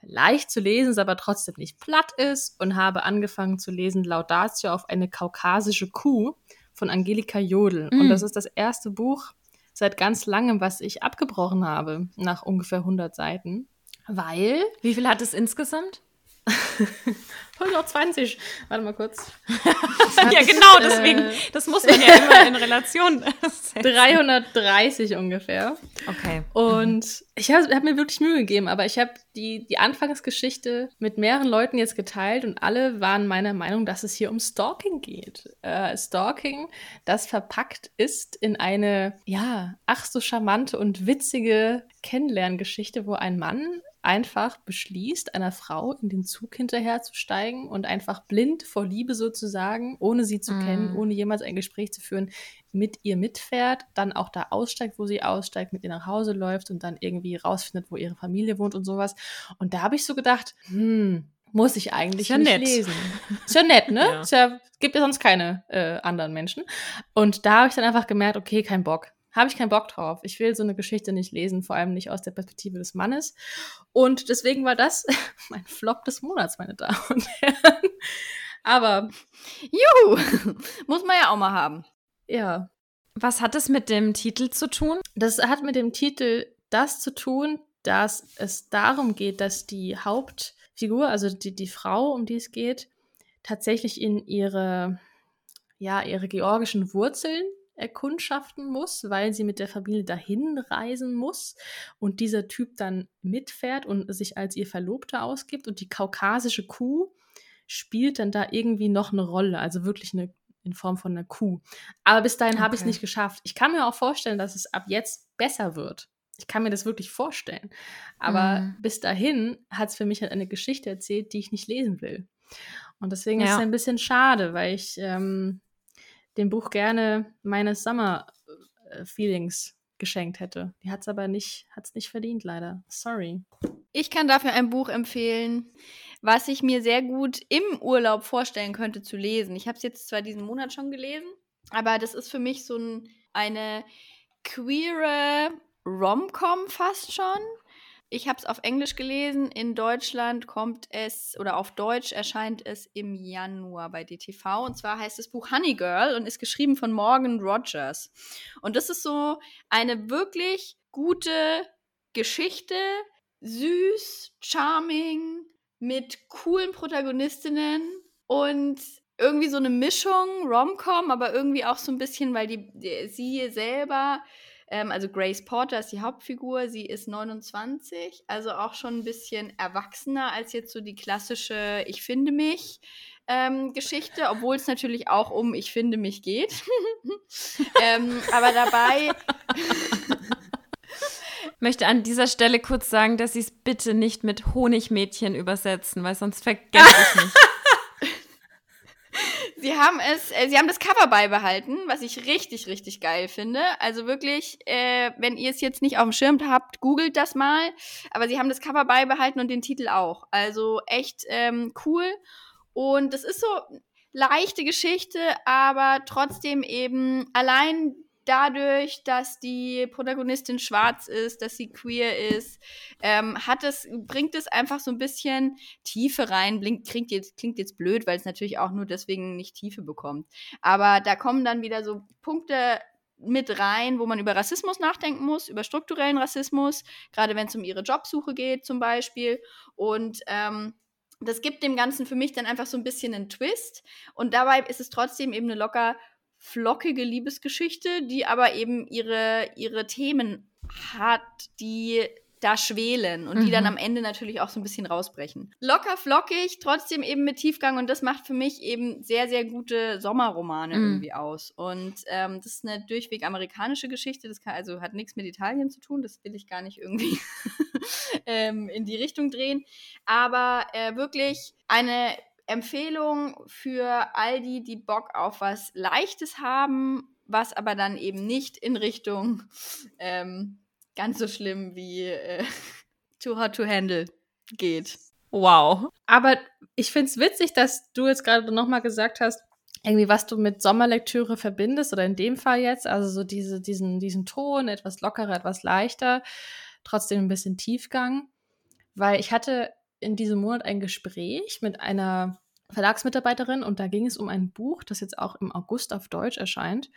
leicht zu lesen ist, aber trotzdem nicht platt ist und habe angefangen zu lesen Laudatio auf eine kaukasische Kuh von Angelika Jodl. Mm. Und das ist das erste Buch seit ganz langem, was ich abgebrochen habe, nach ungefähr 100 Seiten. Weil. Wie viel hat es insgesamt? 120. Warte mal kurz. ja, genau, deswegen, äh, das muss man ja immer in Relation 330 ungefähr. Okay. Und ich habe hab mir wirklich Mühe gegeben, aber ich habe die, die Anfangsgeschichte mit mehreren Leuten jetzt geteilt und alle waren meiner Meinung, dass es hier um Stalking geht. Äh, Stalking, das verpackt ist in eine, ja, ach so charmante und witzige Kennenlerngeschichte, wo ein Mann einfach beschließt, einer Frau in den Zug hinterher zu steigen und einfach blind vor Liebe sozusagen, ohne sie zu mm. kennen, ohne jemals ein Gespräch zu führen, mit ihr mitfährt, dann auch da aussteigt, wo sie aussteigt, mit ihr nach Hause läuft und dann irgendwie rausfindet, wo ihre Familie wohnt und sowas. Und da habe ich so gedacht, hm, muss ich eigentlich ja nicht nett. lesen. Ist ja nett, ne? ja. ja. gibt ja sonst keine äh, anderen Menschen. Und da habe ich dann einfach gemerkt, okay, kein Bock. Habe ich keinen Bock drauf. Ich will so eine Geschichte nicht lesen, vor allem nicht aus der Perspektive des Mannes. Und deswegen war das mein Flop des Monats, meine Damen und Herren. Aber. Juhu! Muss man ja auch mal haben. Ja. Was hat es mit dem Titel zu tun? Das hat mit dem Titel das zu tun, dass es darum geht, dass die Haupt Figur, also die, die Frau, um die es geht, tatsächlich in ihre, ja, ihre georgischen Wurzeln erkundschaften muss, weil sie mit der Familie dahin reisen muss und dieser Typ dann mitfährt und sich als ihr Verlobter ausgibt und die kaukasische Kuh spielt dann da irgendwie noch eine Rolle, also wirklich eine in Form von einer Kuh. Aber bis dahin okay. habe ich es nicht geschafft. Ich kann mir auch vorstellen, dass es ab jetzt besser wird. Ich kann mir das wirklich vorstellen. Aber mhm. bis dahin hat es für mich halt eine Geschichte erzählt, die ich nicht lesen will. Und deswegen ja. ist es ein bisschen schade, weil ich ähm, dem Buch gerne meine Summer-Feelings äh, geschenkt hätte. Die hat es aber nicht, hat's nicht verdient, leider. Sorry. Ich kann dafür ein Buch empfehlen, was ich mir sehr gut im Urlaub vorstellen könnte zu lesen. Ich habe es jetzt zwar diesen Monat schon gelesen, aber das ist für mich so ein, eine queere Rom-Com fast schon. Ich habe es auf Englisch gelesen. In Deutschland kommt es, oder auf Deutsch erscheint es im Januar bei DTV. Und zwar heißt das Buch Honey Girl und ist geschrieben von Morgan Rogers. Und das ist so eine wirklich gute Geschichte. Süß, charming, mit coolen Protagonistinnen und irgendwie so eine Mischung, Rom-Com, aber irgendwie auch so ein bisschen, weil die, die sie selber ähm, also Grace Porter ist die Hauptfigur, sie ist 29, also auch schon ein bisschen erwachsener als jetzt so die klassische Ich finde mich. Ähm, Geschichte, obwohl es natürlich auch um Ich finde mich geht. ähm, aber dabei möchte an dieser Stelle kurz sagen, dass Sie es bitte nicht mit Honigmädchen übersetzen, weil sonst vergesse ich mich. Sie haben es, äh, sie haben das Cover beibehalten, was ich richtig, richtig geil finde. Also wirklich, äh, wenn ihr es jetzt nicht auf dem Schirm habt, googelt das mal. Aber sie haben das Cover beibehalten und den Titel auch. Also echt ähm, cool. Und das ist so leichte Geschichte, aber trotzdem eben allein dadurch, dass die Protagonistin schwarz ist, dass sie queer ist, ähm, hat es, bringt es einfach so ein bisschen Tiefe rein. Blink, klingt, jetzt, klingt jetzt blöd, weil es natürlich auch nur deswegen nicht Tiefe bekommt. Aber da kommen dann wieder so Punkte mit rein, wo man über Rassismus nachdenken muss, über strukturellen Rassismus, gerade wenn es um ihre Jobsuche geht zum Beispiel. Und ähm, das gibt dem Ganzen für mich dann einfach so ein bisschen einen Twist. Und dabei ist es trotzdem eben eine locker flockige Liebesgeschichte, die aber eben ihre, ihre Themen hat, die da schwelen und mhm. die dann mhm. am Ende natürlich auch so ein bisschen rausbrechen. Locker flockig, trotzdem eben mit Tiefgang und das macht für mich eben sehr, sehr gute Sommerromane mhm. irgendwie aus. Und ähm, das ist eine durchweg amerikanische Geschichte, das kann, also hat nichts mit Italien zu tun, das will ich gar nicht irgendwie ähm, in die Richtung drehen. Aber äh, wirklich eine Empfehlung für all die, die Bock auf was Leichtes haben, was aber dann eben nicht in Richtung ähm, ganz so schlimm wie äh, Too Hot to Handle geht. Wow. Aber ich finde es witzig, dass du jetzt gerade nochmal gesagt hast, irgendwie, was du mit Sommerlektüre verbindest, oder in dem Fall jetzt, also so diese, diesen, diesen Ton, etwas lockerer, etwas leichter, trotzdem ein bisschen Tiefgang. Weil ich hatte in diesem Monat ein Gespräch mit einer Verlagsmitarbeiterin und da ging es um ein Buch, das jetzt auch im August auf Deutsch erscheint.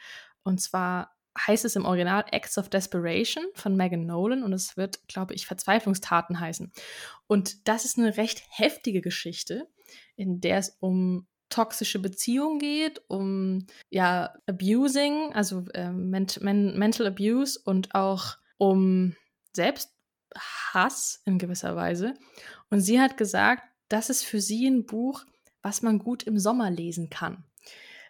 Und zwar heißt es im Original Acts of Desperation von Megan Nolan und es wird, glaube ich, Verzweiflungstaten heißen. Und das ist eine recht heftige Geschichte, in der es um toxische Beziehungen geht, um ja Abusing, also äh, ment men Mental Abuse und auch um Selbsthass in gewisser Weise. Und sie hat gesagt, das ist für sie ein Buch, was man gut im Sommer lesen kann.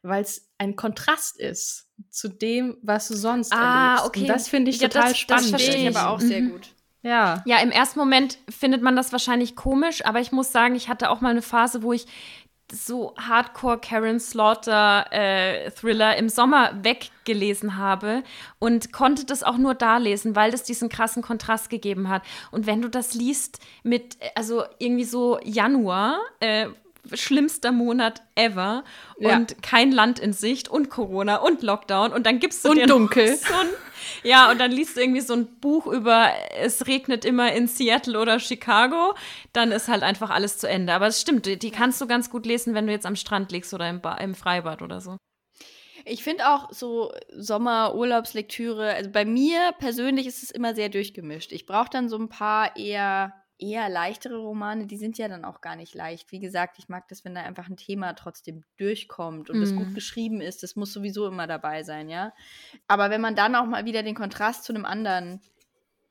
Weil es ein Kontrast ist zu dem, was du sonst ah, erlebst. okay. Und das finde ich ja, total das, spannend. Das verstehe ich aber auch sehr mhm. gut. Ja. Ja, im ersten Moment findet man das wahrscheinlich komisch, aber ich muss sagen, ich hatte auch mal eine Phase, wo ich so Hardcore Karen Slaughter äh, Thriller im Sommer weggelesen habe und konnte das auch nur da lesen, weil das diesen krassen Kontrast gegeben hat. Und wenn du das liest mit, also irgendwie so Januar, äh, schlimmster Monat ever Ja. und kein Land in Sicht und Corona und Lockdown und dann gibst du Und dir dunkel. so ein, ja und dann liest du irgendwie so ein Buch über es regnet immer in Seattle oder Chicago, dann ist halt einfach alles zu Ende. Aber es stimmt, die, die kannst du ganz gut lesen, wenn du jetzt am Strand liegst oder im, ba im Freibad oder so. Ich finde auch so Sommer-Urlaubslektüre, also bei mir persönlich ist es immer sehr durchgemischt. Ich brauche dann so ein paar eher, eher leichtere Romane, die sind ja dann auch gar nicht leicht. Wie gesagt, ich mag das, wenn da einfach ein Thema trotzdem durchkommt und es Mhm. gut geschrieben ist. Das muss sowieso immer dabei sein, ja. Aber wenn man dann auch mal wieder den Kontrast zu einem anderen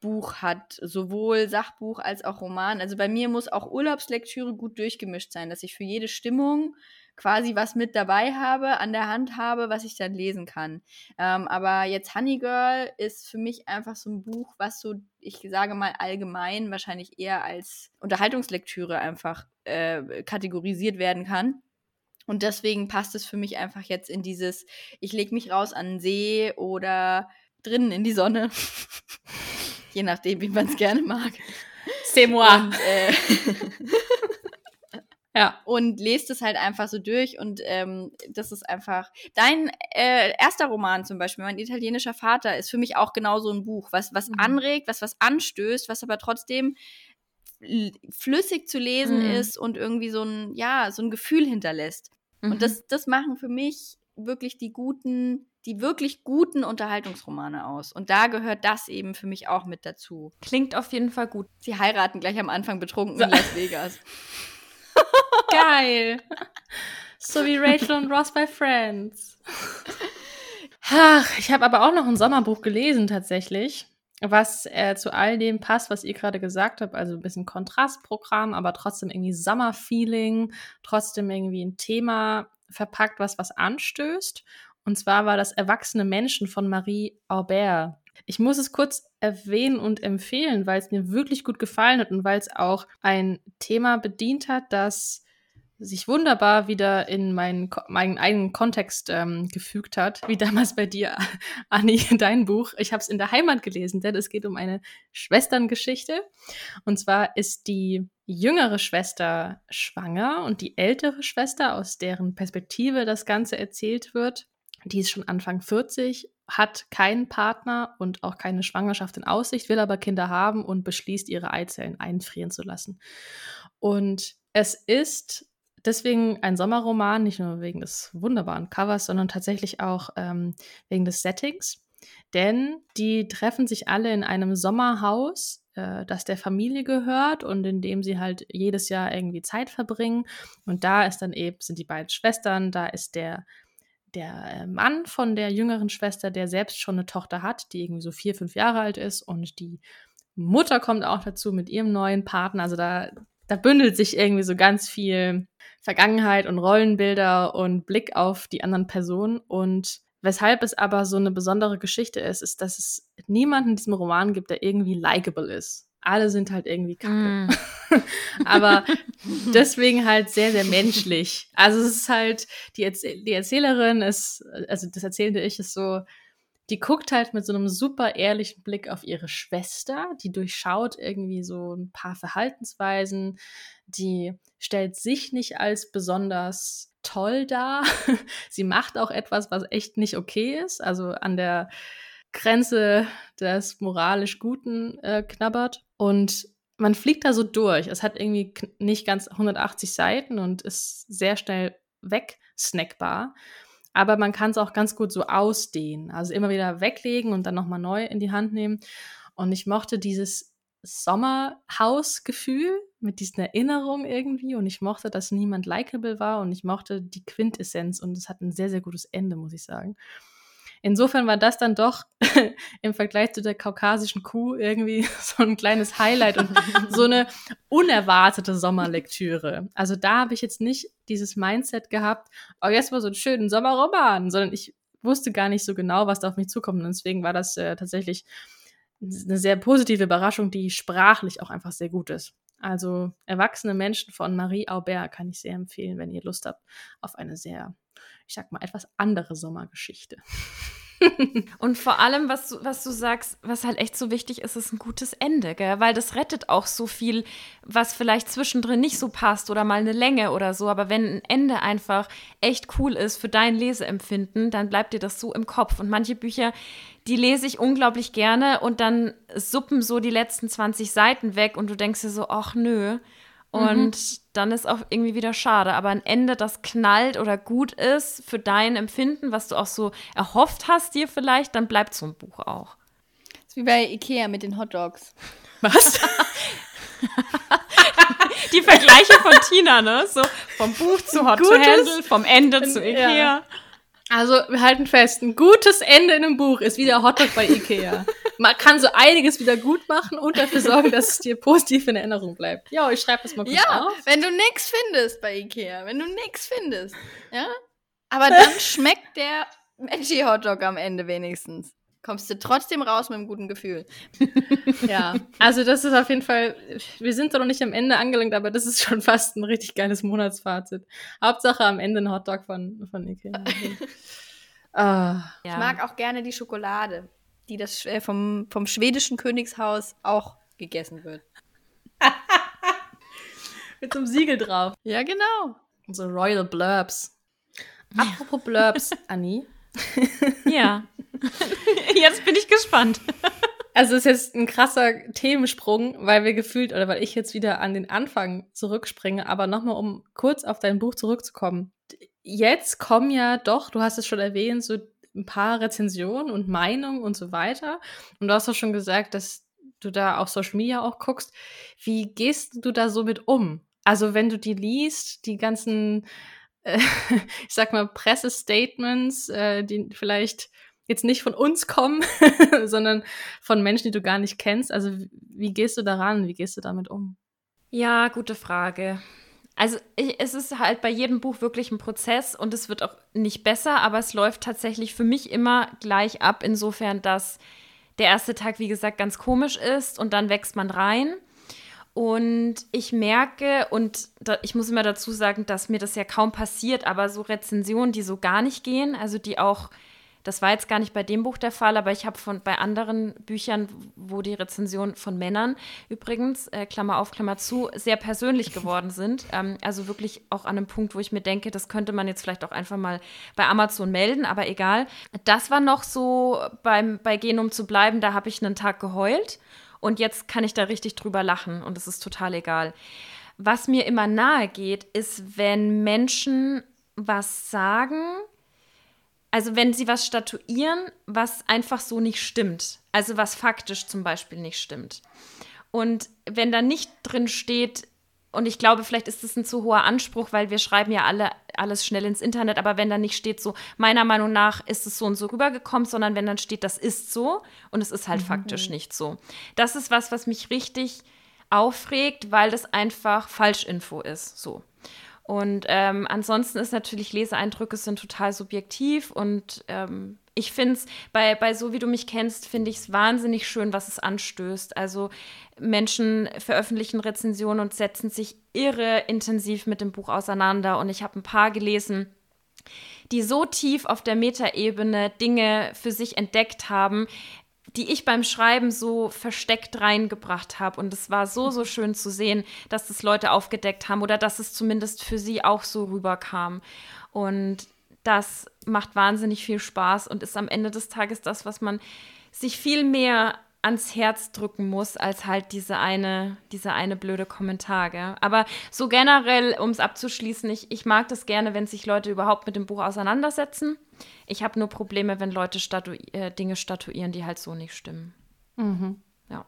Buch hat, sowohl Sachbuch als auch Roman. Also bei mir muss auch Urlaubslektüre gut durchgemischt sein, dass ich für jede Stimmung quasi was mit dabei habe, an der Hand habe, was ich dann lesen kann. Ähm, aber jetzt Honey Girl ist für mich einfach so ein Buch, was so, ich sage mal allgemein, wahrscheinlich eher als Unterhaltungslektüre einfach äh, kategorisiert werden kann. Und deswegen passt es für mich einfach jetzt in dieses, ich lege mich raus an den See oder drinnen in die Sonne. Je nachdem, wie man es gerne mag. C'est moi. Und, äh, Ja. und lest es halt einfach so durch und ähm, das ist einfach dein äh, erster Roman zum Beispiel mein italienischer Vater ist für mich auch genau so ein Buch was was Mhm. anregt was was anstößt was aber trotzdem flüssig zu lesen Mhm. ist und irgendwie so ein ja so ein Gefühl hinterlässt Mhm. und das das machen für mich wirklich die guten die wirklich guten Unterhaltungsromane aus und da gehört das eben für mich auch mit dazu klingt auf jeden Fall gut. sie heiraten gleich am Anfang betrunken in Las Vegas Geil. So wie Rachel und Ross bei Friends. Ach, ich habe aber auch noch ein Sommerbuch gelesen tatsächlich, was äh, zu all dem passt, was ihr gerade gesagt habt. Also ein bisschen Kontrastprogramm, aber trotzdem irgendwie Sommerfeeling, trotzdem irgendwie ein Thema verpackt, was was anstößt. Und zwar war das Erwachsene Menschen von Marie Aubert. Ich muss es kurz erwähnen und empfehlen, weil es mir wirklich gut gefallen hat und weil es auch ein Thema bedient hat, das sich wunderbar wieder in meinen, meinen eigenen Kontext ähm, gefügt hat, wie damals bei dir, Anni, dein Buch. Ich habe es in der Heimat gelesen, denn es geht um eine Schwesterngeschichte. Und zwar ist die jüngere Schwester schwanger und die ältere Schwester, aus deren Perspektive das Ganze erzählt wird, die ist schon Anfang 40, hat keinen Partner und auch keine Schwangerschaft in Aussicht, will aber Kinder haben und beschließt, ihre Eizellen einfrieren zu lassen. Und es ist deswegen ein Sommerroman, nicht nur wegen des wunderbaren Covers, sondern tatsächlich auch ähm, wegen des Settings. Denn die treffen sich alle in einem Sommerhaus, äh, das der Familie gehört und in dem sie halt jedes Jahr irgendwie Zeit verbringen. Und da ist dann eben, sind die beiden Schwestern, da ist der, der äh, Mann von der jüngeren Schwester, der selbst schon eine Tochter hat, die irgendwie so vier, fünf Jahre alt ist und die Mutter kommt auch dazu mit ihrem neuen Partner. Also da, da bündelt sich irgendwie so ganz viel Vergangenheit und Rollenbilder und Blick auf die anderen Personen. Und weshalb es aber so eine besondere Geschichte ist, ist, dass es niemanden in diesem Roman gibt, der irgendwie likable ist. Alle sind halt irgendwie kacke. Mm. aber deswegen halt sehr, sehr menschlich. Also es ist halt, die, Erzäh die Erzählerin ist, also das erzählende Ich ist so, die guckt halt mit so einem super ehrlichen Blick auf ihre Schwester, die durchschaut irgendwie so ein paar Verhaltensweisen, die stellt sich nicht als besonders toll dar. Sie macht auch etwas, was echt nicht okay ist, also an der Grenze des moralisch Guten äh, knabbert. Und man fliegt da so durch. Es hat irgendwie nicht ganz 180 Seiten und ist sehr schnell wegsnackbar. Aber man kann es auch ganz gut so ausdehnen. Also immer wieder weglegen und dann nochmal neu in die Hand nehmen. Und ich mochte dieses Sommerhausgefühl mit diesen Erinnerungen irgendwie. Und ich mochte, dass niemand likable war. Und ich mochte die Quintessenz. Und es hat ein sehr, sehr gutes Ende, muss ich sagen. Insofern war das dann doch im Vergleich zu der kaukasischen Kuh irgendwie so ein kleines Highlight und so eine unerwartete Sommerlektüre. Also da habe ich jetzt nicht dieses Mindset gehabt, oh, jetzt mal so einen schönen Sommerroman, sondern ich wusste gar nicht so genau, was da auf mich zukommt. Und deswegen war das äh, tatsächlich eine sehr positive Überraschung, die sprachlich auch einfach sehr gut ist. Also Erwachsene Menschen von Marie Aubert kann ich sehr empfehlen, wenn ihr Lust habt auf eine sehr, ich sag mal, etwas andere Sommergeschichte. Und vor allem, was du, was du sagst, was halt echt so wichtig ist, ist ein gutes Ende, gell? weil das rettet auch so viel, was vielleicht zwischendrin nicht so passt oder mal eine Länge oder so. Aber wenn ein Ende einfach echt cool ist für dein Leseempfinden, dann bleibt dir das so im Kopf. Und manche Bücher, die lese ich unglaublich gerne und dann suppen so die letzten 20 Seiten weg und du denkst dir so, ach nö. Und mhm. dann ist auch irgendwie wieder schade. Aber ein Ende, das knallt oder gut ist für dein Empfinden, was du auch so erhofft hast dir vielleicht, dann bleibt so ein Buch auch. Das ist wie bei Ikea mit den Hotdogs. Was? Die Vergleiche von Tina, ne? So vom Buch zu Hot Gutes, to Handle, vom Ende zu Ikea. Ja. Also, wir halten fest, ein gutes Ende in einem Buch ist wieder Hotdog bei Ikea. Man kann so einiges wieder gut machen und dafür sorgen, dass es dir positiv in Erinnerung bleibt. Ja, ich schreibe das mal kurz ja, auf. wenn du nichts findest bei Ikea, wenn du nichts findest, ja, aber dann schmeckt der Veggie Hotdog am Ende wenigstens kommst du trotzdem raus mit einem guten Gefühl. ja, also das ist auf jeden Fall, wir sind zwar noch nicht am Ende angelangt, aber das ist schon fast ein richtig geiles Monatsfazit. Hauptsache am Ende ein Hotdog von, von Ikea. ah. Ich mag auch gerne die Schokolade, die das äh, vom, vom schwedischen Königshaus auch gegessen wird. Mit so einem Siegel drauf. Ja, genau. So Royal Blurbs. Apropos Blurbs, Annie. ja. Jetzt bin ich gespannt. Also es ist jetzt ein krasser Themensprung, weil wir gefühlt oder weil ich jetzt wieder an den Anfang zurückspringe, aber nochmal, um kurz auf dein Buch zurückzukommen. Jetzt kommen ja doch, du hast es schon erwähnt, so ein paar Rezensionen und Meinungen und so weiter. Und du hast auch schon gesagt, dass du da auf Social Media auch guckst. Wie gehst du da so mit um? Also wenn du die liest, die ganzen, äh, ich sag mal, Pressestatements, äh, die vielleicht jetzt nicht von uns kommen, sondern von Menschen, die du gar nicht kennst. Also wie gehst du daran? Wie gehst du damit um? Ja, gute Frage. Also ich, es ist halt bei jedem Buch wirklich ein Prozess und es wird auch nicht besser, aber es läuft tatsächlich für mich immer gleich ab, insofern, dass der erste Tag, wie gesagt, ganz komisch ist und dann wächst man rein. Und ich merke, und da, ich muss immer dazu sagen, dass mir das ja kaum passiert, aber so Rezensionen, die so gar nicht gehen, also die auch das war jetzt gar nicht bei dem Buch der Fall, aber ich habe von bei anderen Büchern, wo die Rezensionen von Männern übrigens, äh, Klammer auf, Klammer zu, sehr persönlich geworden sind. Ähm, also wirklich auch an einem Punkt, wo ich mir denke, das könnte man jetzt vielleicht auch einfach mal bei Amazon melden, aber egal. Das war noch so beim, bei Genum zu bleiben, da habe ich einen Tag geheult und jetzt kann ich da richtig drüber lachen und es ist total egal. Was mir immer nahe geht, ist, wenn Menschen was sagen, also wenn sie was statuieren, was einfach so nicht stimmt. Also was faktisch zum Beispiel nicht stimmt. Und wenn da nicht drin steht, und ich glaube, vielleicht ist es ein zu hoher Anspruch, weil wir schreiben ja alle alles schnell ins Internet, aber wenn da nicht steht, so, meiner Meinung nach ist es so und so rübergekommen, sondern wenn dann steht, das ist so und es ist halt mhm. faktisch nicht so. Das ist was, was mich richtig aufregt, weil das einfach Falschinfo ist. So. Und ähm, ansonsten ist natürlich Leseeindrücke sind total subjektiv und ähm, ich finde es, bei, bei so wie du mich kennst, finde ich es wahnsinnig schön, was es anstößt. Also Menschen veröffentlichen Rezensionen und setzen sich irre intensiv mit dem Buch auseinander. Und ich habe ein paar gelesen, die so tief auf der Metaebene Dinge für sich entdeckt haben, die ich beim Schreiben so versteckt reingebracht habe. Und es war so, so schön zu sehen, dass das Leute aufgedeckt haben oder dass es zumindest für sie auch so rüberkam. Und das macht wahnsinnig viel Spaß und ist am Ende des Tages das, was man sich viel mehr ans Herz drücken muss, als halt diese eine, diese eine blöde Kommentar. Gell? Aber so generell, um es abzuschließen, ich, ich mag das gerne, wenn sich Leute überhaupt mit dem Buch auseinandersetzen. Ich habe nur Probleme, wenn Leute statu äh, Dinge statuieren, die halt so nicht stimmen. Mhm. Ja.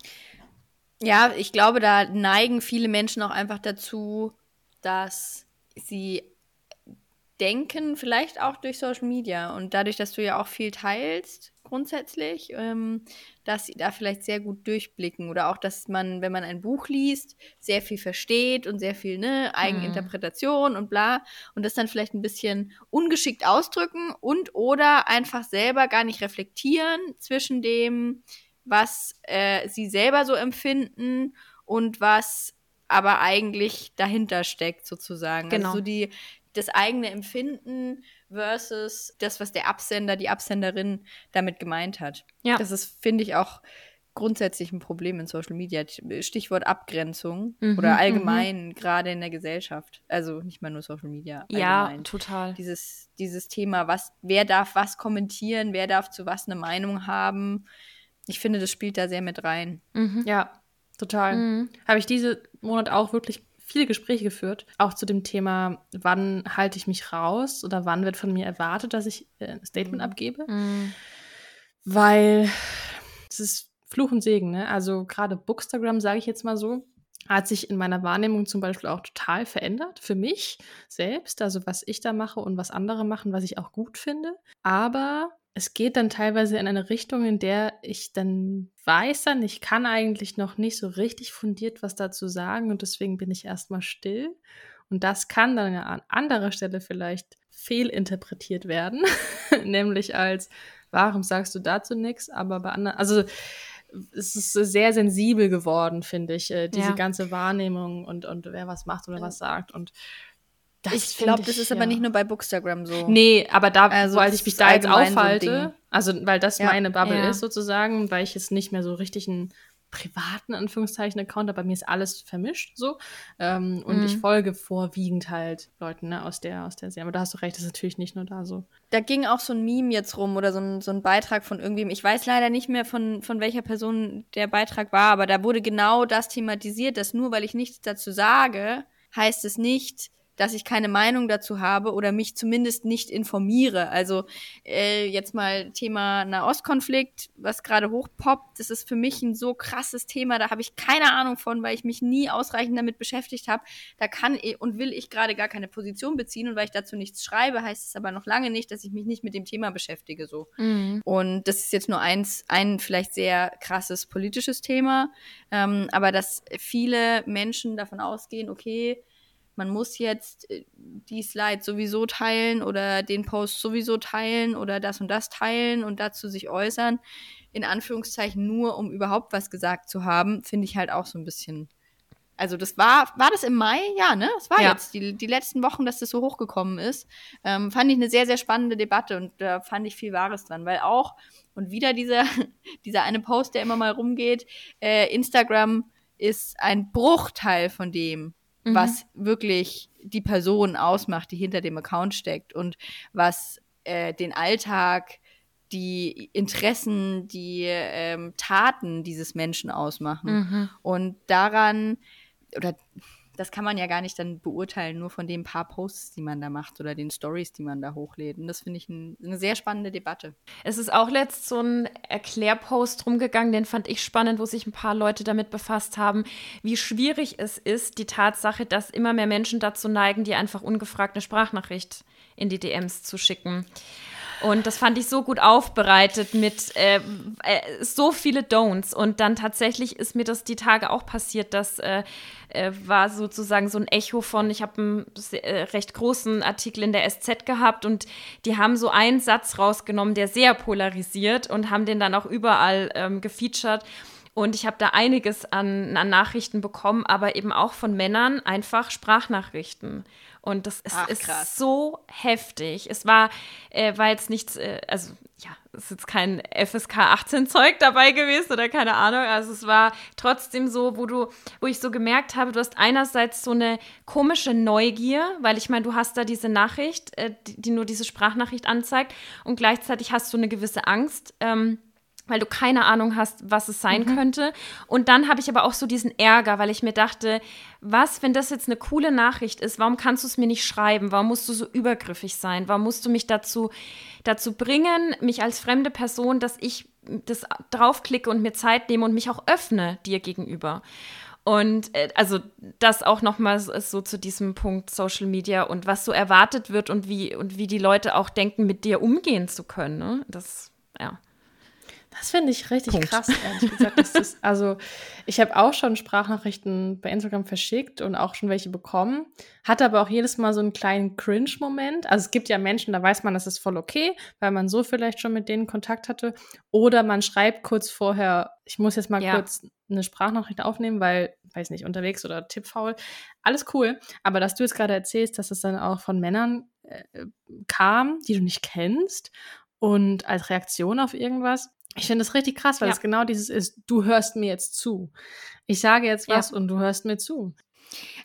Ja, ich glaube, da neigen viele Menschen auch einfach dazu, dass sie denken, vielleicht auch durch Social Media und dadurch, dass du ja auch viel teilst, grundsätzlich, ähm, dass sie da vielleicht sehr gut durchblicken oder auch, dass man, wenn man ein Buch liest, sehr viel versteht und sehr viel ne, Eigeninterpretation mhm. und bla und das dann vielleicht ein bisschen ungeschickt ausdrücken und oder einfach selber gar nicht reflektieren zwischen dem, was äh, sie selber so empfinden und was aber eigentlich dahinter steckt, sozusagen. Also Genau. Also so die, das eigene Empfinden versus das, was der Absender, die Absenderin damit gemeint hat. Ja. Das ist, finde ich, auch grundsätzlich ein Problem in Social Media. Stichwort Abgrenzung Mhm, oder allgemein, gerade in der Gesellschaft. Also nicht mal nur Social Media. Ja, allgemein. total. Dieses, dieses Thema, was, wer darf was kommentieren, wer darf zu was eine Meinung haben. Ich finde, das spielt da sehr mit rein. Mhm. Ja, total. Mhm. Habe ich diese Monat auch wirklich viele Gespräche geführt, auch zu dem Thema, wann halte ich mich raus oder wann wird von mir erwartet, dass ich äh, ein Statement abgebe. Mhm. Weil es ist Fluch und Segen, ne? Also gerade Bookstagram, sage ich jetzt mal so, hat sich in meiner Wahrnehmung zum Beispiel auch total verändert für mich selbst, also was ich da mache und was andere machen, was ich auch gut finde. Aber es geht dann teilweise in eine Richtung, in der ich dann weiß dann, ich kann eigentlich noch nicht so richtig fundiert was dazu sagen und deswegen bin ich erstmal still. Und das kann dann an anderer Stelle vielleicht fehlinterpretiert werden, nämlich als, warum sagst du dazu nichts? Aber bei anderen, also es ist sehr sensibel geworden, finde ich, äh, diese Ja. ganze Wahrnehmung und, und wer was macht oder was sagt. Und das ich glaube, das ist aber ja. nicht nur bei Bookstagram so. Nee, aber da, Also, weil ich mich da jetzt so aufhalte, Ding. also weil das Ja. meine Bubble Ja. ist sozusagen, weil ich jetzt nicht mehr so richtig einen privaten Anführungszeichen Account habe, bei mir ist alles vermischt so ähm, und Mhm. ich folge vorwiegend halt Leuten ne, aus der aus der Serie. Aber da hast du recht, das ist natürlich nicht nur da so. Da ging auch so ein Meme jetzt rum oder so ein, so ein Beitrag von irgendwem. Ich weiß leider nicht mehr, von, von welcher Person der Beitrag war, aber da wurde genau das thematisiert, dass nur weil ich nichts dazu sage, heißt es nicht, dass ich keine Meinung dazu habe oder mich zumindest nicht informiere. Also äh, jetzt mal Thema Nahostkonflikt, was gerade hochpoppt, das ist für mich ein so krasses Thema, da habe ich keine Ahnung von, weil ich mich nie ausreichend damit beschäftigt habe. Da kann eh- und will ich gerade gar keine Position beziehen und weil ich dazu nichts schreibe, heißt es aber noch lange nicht, dass ich mich nicht mit dem Thema beschäftige so. Mhm. Und das ist jetzt nur eins, ein vielleicht sehr krasses politisches Thema, ähm, aber dass viele Menschen davon ausgehen, okay, man muss jetzt äh, die Slide sowieso teilen oder den Post sowieso teilen oder das und das teilen und dazu sich äußern, in Anführungszeichen nur, um überhaupt was gesagt zu haben, finde ich halt auch so ein bisschen. Also das war, war das im Mai? Ja, ne? Es war Ja. jetzt die, die letzten Wochen, dass das so hochgekommen ist. Ähm, fand ich eine sehr, sehr spannende Debatte und da fand ich viel Wahres dran, weil auch, und wieder dieser, dieser eine Post, der immer mal rumgeht, äh, Instagram ist ein Bruchteil von dem, Mhm. was wirklich die Person ausmacht, die hinter dem Account steckt und was äh, den Alltag, die Interessen, die ähm, Taten dieses Menschen ausmachen. Mhm. Und daran, oder das kann man ja gar nicht dann beurteilen, nur von den paar Posts, die man da macht oder den Stories, die man da hochlädt. Und das finde ich ein, eine sehr spannende Debatte. Es ist auch letzt so ein Erklärpost rumgegangen, den fand ich spannend, wo sich ein paar Leute damit befasst haben, wie schwierig es ist, die Tatsache, dass immer mehr Menschen dazu neigen, die einfach ungefragt eine Sprachnachricht in die DMs zu schicken. Und das fand ich so gut aufbereitet mit äh, äh, so viele Don'ts. Und dann tatsächlich ist mir das die Tage auch passiert. Das äh, äh, war sozusagen so ein Echo von, ich habe einen äh, recht großen Artikel in der SZ gehabt und die haben so einen Satz rausgenommen, der sehr polarisiert und haben den dann auch überall ähm, gefeatured. Und ich habe da einiges an, an Nachrichten bekommen, aber eben auch von Männern einfach Sprachnachrichten. Und das ist, Ach, ist so heftig. Es war, äh, war jetzt nichts, äh, also ja, es ist jetzt kein FSK 18 Zeug dabei gewesen oder keine Ahnung. Also es war trotzdem so, wo du, wo ich so gemerkt habe, du hast einerseits so eine komische Neugier, weil ich meine, du hast da diese Nachricht, äh, die, die nur diese Sprachnachricht anzeigt und gleichzeitig hast du eine gewisse Angst. Ähm, weil du keine Ahnung hast, was es sein könnte. Und dann habe ich aber auch so diesen Ärger, weil ich mir dachte, was, wenn das jetzt eine coole Nachricht ist, warum kannst du es mir nicht schreiben? Warum musst du so übergriffig sein? Warum musst du mich dazu, dazu bringen, mich als fremde Person, dass ich das draufklicke und mir Zeit nehme und mich auch öffne dir gegenüber? Und äh, also das auch nochmal so, so zu diesem Punkt Social Media und was so erwartet wird und wie, und wie die Leute auch denken, mit dir umgehen zu können. Ne? Das, ja. Das finde ich richtig Punkt. krass, ehrlich gesagt. das, also, ich habe auch schon Sprachnachrichten bei Instagram verschickt und auch schon welche bekommen. Hatte aber auch jedes Mal so einen kleinen Cringe-Moment. Also, es gibt ja Menschen, da weiß man, das ist voll okay, weil man so vielleicht schon mit denen Kontakt hatte. Oder man schreibt kurz vorher, ich muss jetzt mal Ja. kurz eine Sprachnachricht aufnehmen, weil, weiß nicht, unterwegs oder tippfaul. Alles cool. Aber dass du jetzt gerade erzählst, dass es dann auch von Männern äh, kam, die du nicht kennst und als Reaktion auf irgendwas. Ich finde das richtig krass, weil Ja. es genau dieses ist, du hörst mir jetzt zu. Ich sage jetzt Ja. was und du hörst mir zu.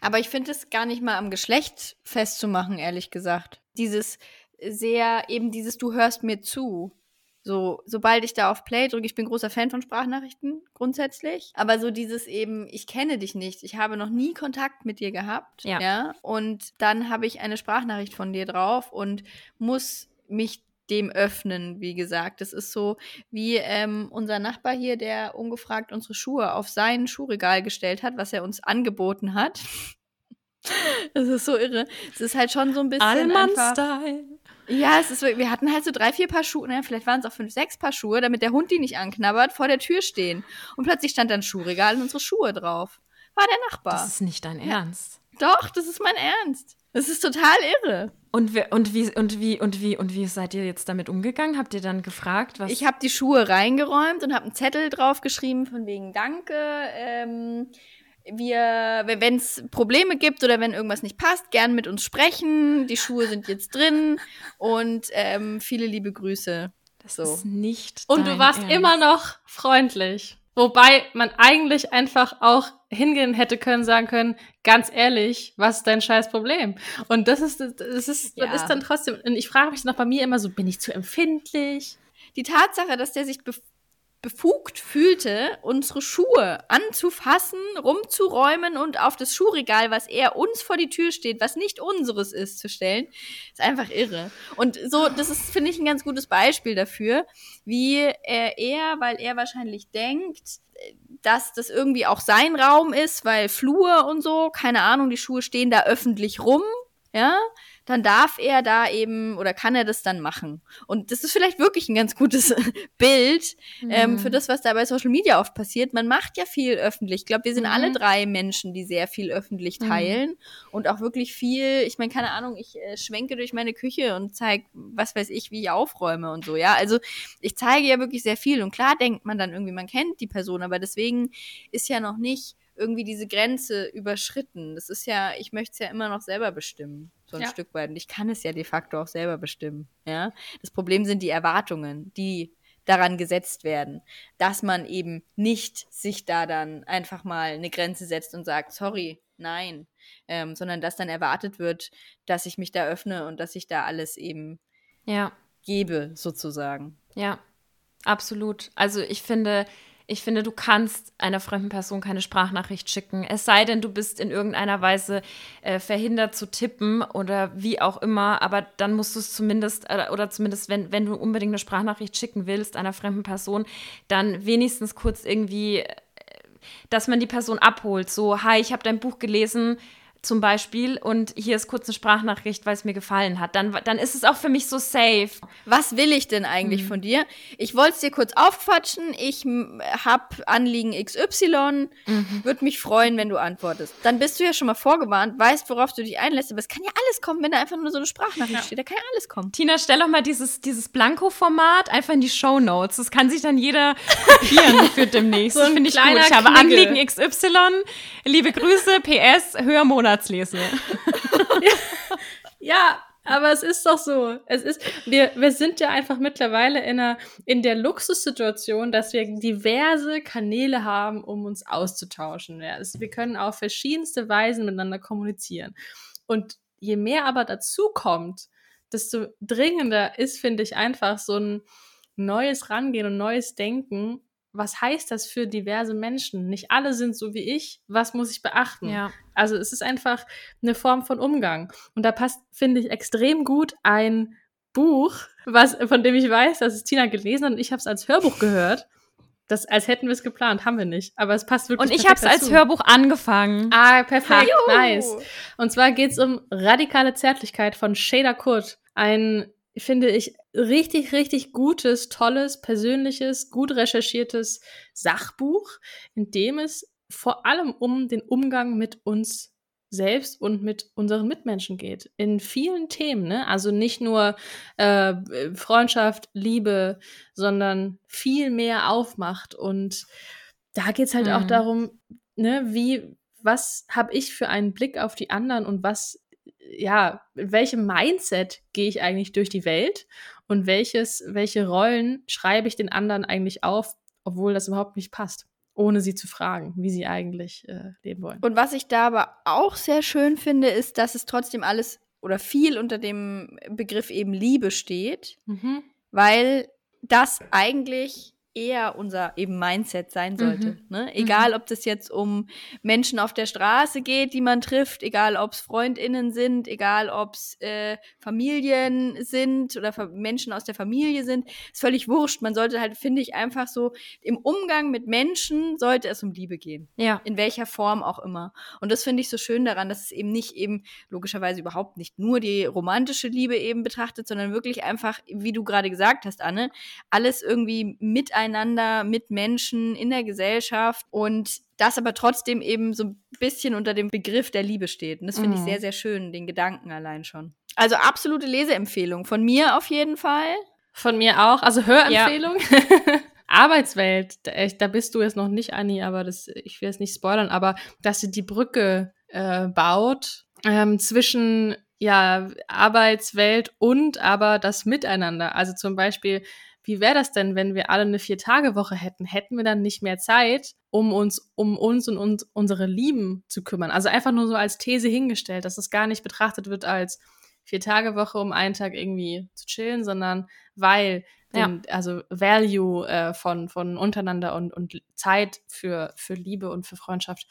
Aber ich finde es gar nicht mal am Geschlecht festzumachen, ehrlich gesagt. Dieses sehr, eben dieses, du hörst mir zu. So, sobald ich da auf Play drücke, ich bin großer Fan von Sprachnachrichten, grundsätzlich. Aber so dieses eben, ich kenne dich nicht, ich habe noch nie Kontakt mit dir gehabt. Ja. Und dann habe ich eine Sprachnachricht von dir drauf und muss mich dem öffnen, wie gesagt. Das ist so wie ähm, unser Nachbar hier, der ungefragt unsere Schuhe auf sein Schuhregal gestellt hat, was er uns angeboten hat. Das ist so irre. Es ist halt schon so ein bisschen Allmann-Style. ja, es ist, wir hatten halt so drei, vier Paar Schuhe, naja, vielleicht waren es auch fünf, sechs Paar Schuhe, damit der Hund die nicht anknabbert, vor der Tür stehen. Und plötzlich stand dann ein Schuhregal und unsere Schuhe drauf. War der Nachbar. Das ist nicht dein Ernst. Doch, das ist mein Ernst. Das ist total irre. Und, wer, und, wie, und, wie, und, wie, und wie seid ihr jetzt damit umgegangen? Habt ihr dann gefragt, was. Ich habe die Schuhe reingeräumt und habe einen Zettel draufgeschrieben von wegen Danke. Ähm, wir, wenn es Probleme gibt oder wenn irgendwas nicht passt, gern mit uns sprechen. Die Schuhe sind jetzt drin und ähm, viele liebe Grüße. das so. ist nicht. Und dein du warst Ernst. immer noch freundlich. Wobei man eigentlich einfach auch hingehen hätte können, sagen können, ganz ehrlich, was ist dein scheiß Problem? Und das ist, das ist, Ja. das ist dann trotzdem, und ich frage mich noch bei mir immer so, bin ich zu empfindlich? Die Tatsache, dass der sich befugt fühlte, unsere Schuhe anzufassen, rumzuräumen und auf das Schuhregal, was er uns vor die Tür steht, was nicht unseres ist, zu stellen, ist einfach irre. Und so, das ist, finde ich, ein ganz gutes Beispiel dafür, wie er, er, weil er wahrscheinlich denkt, dass das irgendwie auch sein Raum ist, weil Flur und so, keine Ahnung, die Schuhe stehen da öffentlich rum, ja, dann darf er da eben oder kann er das dann machen. Und das ist vielleicht wirklich ein ganz gutes Bild ähm, Mhm. für das, was da bei Social Media oft passiert. Man macht ja viel öffentlich. Ich glaube, wir sind Mhm. alle drei Menschen, die sehr viel öffentlich Mhm. teilen und auch wirklich viel, ich meine, keine Ahnung, ich äh, schwenke durch meine Küche und zeige, was weiß ich, wie ich aufräume und so, ja. Also ich zeige ja wirklich sehr viel und klar denkt man dann irgendwie, man kennt die Person, aber deswegen ist ja noch nicht irgendwie diese Grenze überschritten. Das ist ja, ich möchte es ja immer noch selber bestimmen, so ein Ja. Stück weit. Und ich kann es ja de facto auch selber bestimmen, ja. Das Problem sind die Erwartungen, die daran gesetzt werden, dass man eben nicht sich da dann einfach mal eine Grenze setzt und sagt, sorry, nein, ähm, sondern dass dann erwartet wird, dass ich mich da öffne und dass ich da alles eben Ja. gebe, sozusagen. Ja, absolut. Also ich finde, ich finde, du kannst einer fremden Person keine Sprachnachricht schicken. Es sei denn, du bist in irgendeiner Weise äh, verhindert zu tippen oder wie auch immer, aber dann musst du es zumindest, äh, oder zumindest, wenn, wenn du unbedingt eine Sprachnachricht schicken willst einer fremden Person, dann wenigstens kurz irgendwie, äh, dass man die Person abholt. So, hi, ich habe dein Buch gelesen. Zum Beispiel, und hier ist kurz eine Sprachnachricht, weil es mir gefallen hat. Dann, dann ist es auch für mich so safe. Was will ich denn eigentlich von dir? Ich wollte es dir kurz aufquatschen. Ich m, hab Anliegen XY. Würde mich freuen, wenn du antwortest. Dann bist du ja schon mal vorgewarnt, weißt, worauf du dich einlässt. Aber es kann ja alles kommen, wenn da einfach nur so eine Sprachnachricht steht. Da kann ja alles kommen. Tina, stell doch mal dieses, dieses Blanko-Format einfach in die Show Notes. Das kann sich dann jeder kopieren für demnächst. So finde ich gut. Ich habe. Anliegen XY. Liebe Grüße, PS, höher Monatslese. Ja, aber es ist doch so. Es ist, wir, wir sind ja einfach mittlerweile in, einer, in der Luxussituation, dass wir diverse Kanäle haben, um uns auszutauschen. Ja, es, wir können auf verschiedenste Weisen miteinander kommunizieren. Und je mehr aber dazu kommt, desto dringender ist, finde ich, einfach so ein neues Rangehen und neues Denken. Was heißt das für diverse Menschen? Nicht alle sind so wie ich. Was muss ich beachten? Ja. Also es ist einfach eine Form von Umgang. Und da passt, finde ich, extrem gut ein Buch, was, von dem ich weiß, dass es Tina gelesen hat und ich habe es als Hörbuch gehört. Das, als hätten wir es geplant, haben wir nicht. Aber es passt wirklich Und ich habe es als. Hörbuch angefangen. Ah, perfekt, Juhu. nice. Und zwar geht es um radikale Zärtlichkeit von Shada Kurt. Ein, finde ich, richtig, richtig gutes, tolles, persönliches, gut recherchiertes Sachbuch, in dem es vor allem um den Umgang mit uns selbst und mit unseren Mitmenschen geht. In vielen Themen, ne? Also nicht nur äh, Freundschaft, Liebe, sondern viel mehr aufmacht. Und da geht's halt mhm. auch darum, ne, wie, was habe ich für einen Blick auf die anderen und was, ja, mit welchem Mindset gehe ich eigentlich durch die Welt und welches, welche Rollen schreibe ich den anderen eigentlich auf, obwohl das überhaupt nicht passt ohne sie zu fragen, wie sie eigentlich äh, leben wollen. Und was ich da aber auch sehr schön finde, ist, dass es trotzdem alles oder viel unter dem Begriff eben Liebe steht, mhm. weil das eigentlich eher unser eben Mindset sein sollte. Mhm. Ne? Mhm. Egal, mhm. ob das jetzt um Menschen auf der Straße geht, die man trifft, egal ob es FreundInnen sind, egal ob es äh, Familien sind oder Menschen aus der Familie sind, ist völlig wurscht. Man sollte halt, finde ich, einfach so im Umgang mit Menschen sollte es um Liebe gehen. Ja. In welcher Form auch immer. Und das finde ich so schön daran, dass es eben nicht eben logischerweise überhaupt nicht nur die romantische Liebe eben betrachtet, sondern wirklich einfach, wie du gerade gesagt hast, Anne, alles irgendwie miteinander miteinander, mit Menschen, in der Gesellschaft und das aber trotzdem eben so ein bisschen unter dem Begriff der Liebe steht. Und das finde mhm. ich sehr, sehr schön, den Gedanken allein schon. Also absolute Leseempfehlung. Von mir auf jeden Fall. Von mir auch. Also Hörempfehlung. Ja. Arbeitswelt, da, bist du jetzt noch nicht, Anni, aber das, ich will es nicht spoilern, aber dass sie die Brücke äh, baut ähm, zwischen ja, Arbeitswelt und aber das Miteinander. Also zum Beispiel, wie wäre das denn, wenn wir alle eine Vier-Tage-Woche hätten? Hätten wir dann nicht mehr Zeit, um uns, um uns und uns, unsere Lieben zu kümmern? Also einfach nur so als These hingestellt, dass es gar nicht betrachtet wird als Vier-Tage-Woche, um einen Tag irgendwie zu chillen, sondern weil den, ja. also Value äh, von, von untereinander und, und Zeit für, für Liebe und für Freundschaft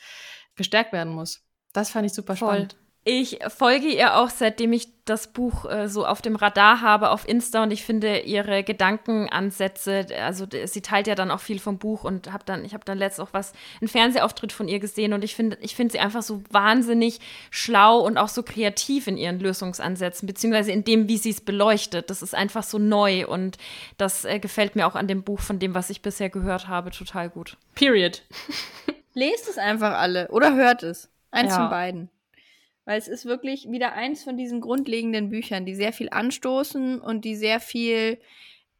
gestärkt werden muss. Das fand ich super Voll. spannend. Ich folge ihr auch, seitdem ich das Buch äh, so auf dem Radar habe auf Insta und ich finde ihre Gedankenansätze, also sie teilt ja dann auch viel vom Buch und habe dann, ich habe dann letztens auch was, einen Fernsehauftritt von ihr gesehen und ich finde, ich finde sie einfach so wahnsinnig schlau und auch so kreativ in ihren Lösungsansätzen, beziehungsweise in dem, wie sie es beleuchtet. Das ist einfach so neu und das äh, gefällt mir auch an dem Buch von dem, was ich bisher gehört habe, total gut. Period. Lest es einfach alle oder hört es. Eins ja. von beiden. Weil es ist wirklich wieder eins von diesen grundlegenden Büchern, die sehr viel anstoßen und die sehr viel,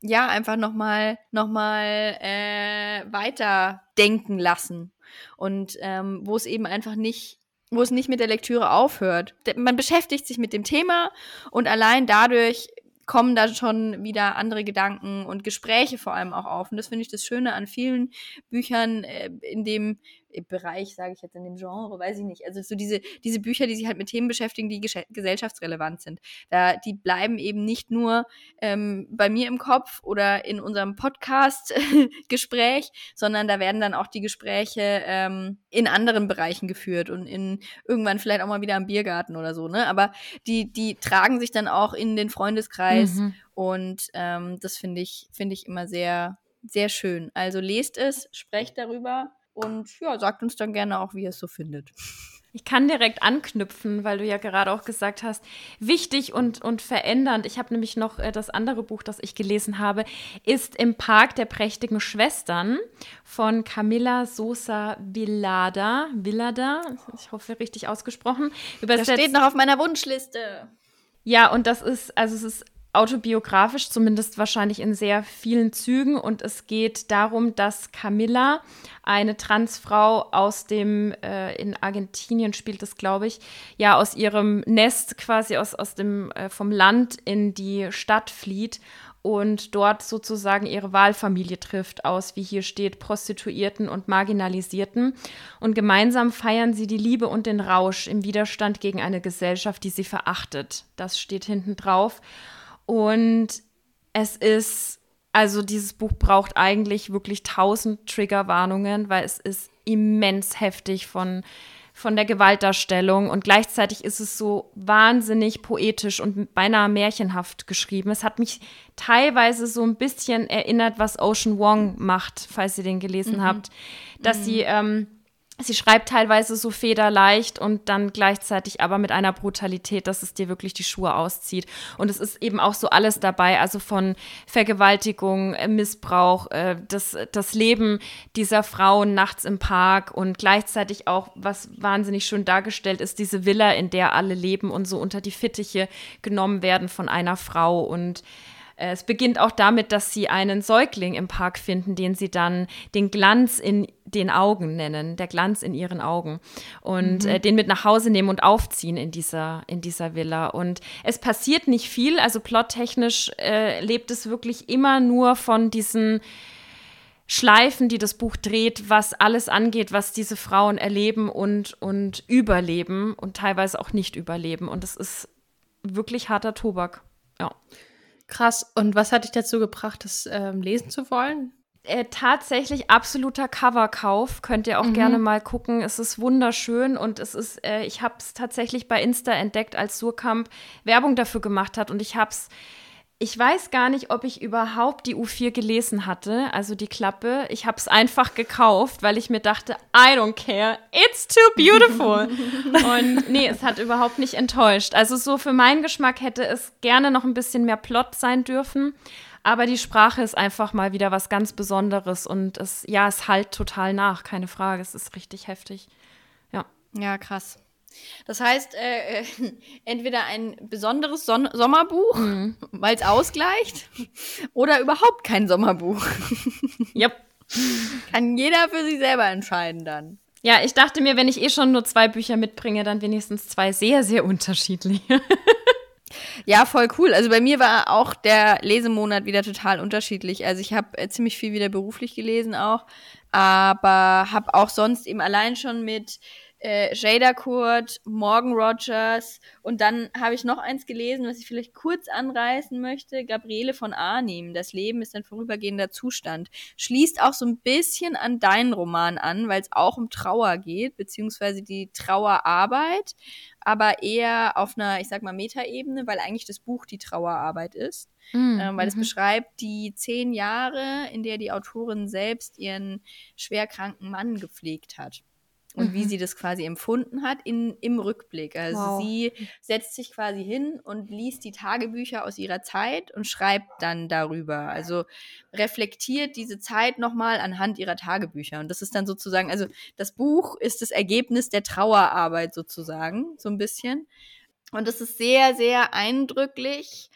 ja, einfach nochmal noch mal, äh, weiter denken lassen. Und ähm, wo es eben einfach nicht wo es nicht mit der Lektüre aufhört. Man beschäftigt sich mit dem Thema und allein dadurch kommen da schon wieder andere Gedanken und Gespräche vor allem auch auf. Und das finde ich das Schöne an vielen Büchern, äh, in dem Bereich, sage ich jetzt in dem Genre, weiß ich nicht. Also so diese, diese Bücher, die sich halt mit Themen beschäftigen, die gesellschaftsrelevant sind. Da, die bleiben eben nicht nur ähm, bei mir im Kopf oder in unserem Podcast-Gespräch, sondern da werden dann auch die Gespräche ähm, in anderen Bereichen geführt und in irgendwann vielleicht auch mal wieder am Biergarten oder so, ne? Aber die, die tragen sich dann auch in den Freundeskreis mhm. und ähm, das finde ich, finde ich immer sehr, sehr schön. Also lest es, sprecht darüber und ja, sagt uns dann gerne auch, wie ihr es so findet. Ich kann direkt anknüpfen, weil du ja gerade auch gesagt hast, wichtig und, und verändernd. Ich habe nämlich noch äh, das andere Buch, das ich gelesen habe, ist Im Park der prächtigen Schwestern von Camilla Sosa Villada. Villada, ich hoffe richtig ausgesprochen. Übersetzt. Das steht noch auf meiner Wunschliste. Ja, und das ist, also es ist autobiografisch, zumindest wahrscheinlich in sehr vielen Zügen. Und es geht darum, dass Camilla, eine Transfrau aus dem, äh, in Argentinien spielt es, glaube ich, ja, aus ihrem Nest quasi aus, aus dem, äh, vom Land in die Stadt flieht und dort sozusagen ihre Wahlfamilie trifft aus, wie hier steht, Prostituierten und Marginalisierten. Und gemeinsam feiern sie die Liebe und den Rausch im Widerstand gegen eine Gesellschaft, die sie verachtet. Das steht hinten drauf. Und es ist, also dieses Buch braucht eigentlich wirklich tausend Triggerwarnungen, weil es ist immens heftig von, von der Gewaltdarstellung und gleichzeitig ist es so wahnsinnig poetisch und beinahe märchenhaft geschrieben. Es hat mich teilweise so ein bisschen erinnert, was Ocean Wong macht, falls ihr den gelesen mhm. habt, dass mhm. sie ähm, Sie schreibt teilweise so federleicht und dann gleichzeitig aber mit einer Brutalität, dass es dir wirklich die Schuhe auszieht. Und es ist eben auch so alles dabei, also von Vergewaltigung, äh, Missbrauch, äh, das, das Leben dieser Frauen nachts im Park und gleichzeitig auch, was wahnsinnig schön dargestellt ist, diese Villa, in der alle leben und so unter die Fittiche genommen werden von einer Frau und es beginnt auch damit, dass sie einen Säugling im Park finden, den sie dann den Glanz in den Augen nennen, der Glanz in ihren Augen und mhm. äh, den mit nach Hause nehmen und aufziehen in dieser, in dieser Villa. Und es passiert nicht viel, also plottechnisch äh, lebt es wirklich immer nur von diesen Schleifen, die das Buch dreht, was alles angeht, was diese Frauen erleben und, und überleben und teilweise auch nicht überleben. Und es ist wirklich harter Tobak. Ja. Krass. Und was hat dich dazu gebracht, das ähm, lesen zu wollen? Äh, tatsächlich absoluter Coverkauf. Könnt ihr auch mhm. gerne mal gucken. Es ist wunderschön und es ist, äh, ich habe es tatsächlich bei Insta entdeckt, als Surkamp Werbung dafür gemacht hat und ich habe es ich weiß gar nicht, ob ich überhaupt die U4 gelesen hatte, also die Klappe. Ich habe es einfach gekauft, weil ich mir dachte, I don't care, it's too beautiful. Und nee, es hat überhaupt nicht enttäuscht. Also so für meinen Geschmack hätte es gerne noch ein bisschen mehr Plot sein dürfen. Aber die Sprache ist einfach mal wieder was ganz Besonderes und es, ja, es halt total nach, keine Frage. Es ist richtig heftig. Ja. Ja, krass. Das heißt, äh, äh entweder ein besonderes Son Sommerbuch, mhm. weil es ausgleicht, oder überhaupt kein Sommerbuch. Yep. Kann jeder für sich selber entscheiden dann. Ja, ich dachte mir, wenn ich eh schon nur zwei Bücher mitbringe, dann wenigstens zwei sehr, sehr unterschiedliche. Ja, voll cool. Also bei mir war auch der Lesemonat wieder total unterschiedlich. Also ich habe äh, ziemlich viel wieder beruflich gelesen auch, aber habe auch sonst eben allein schon mit äh, Jada Kurt, Morgan Rogers und dann habe ich noch eins gelesen, was ich vielleicht kurz anreißen möchte, Gabriele von Arnim, Das Leben ist ein vorübergehender Zustand. Schließt auch so ein bisschen an deinen Roman an, weil es auch um Trauer geht, beziehungsweise die Trauerarbeit, aber eher auf einer, ich sag mal, Metaebene, weil eigentlich das Buch die Trauerarbeit ist. Mm, ähm, weil es mhm. beschreibt die zehn Jahre, in der die Autorin selbst ihren schwerkranken Mann gepflegt hat und mhm. wie sie das quasi empfunden hat in, im Rückblick. Also wow. sie setzt sich quasi hin und liest die Tagebücher aus ihrer Zeit und schreibt dann darüber. Also reflektiert diese Zeit nochmal anhand ihrer Tagebücher. Und das ist dann sozusagen, also das Buch ist das Ergebnis der Trauerarbeit sozusagen, so ein bisschen. Und das ist sehr, sehr eindrücklich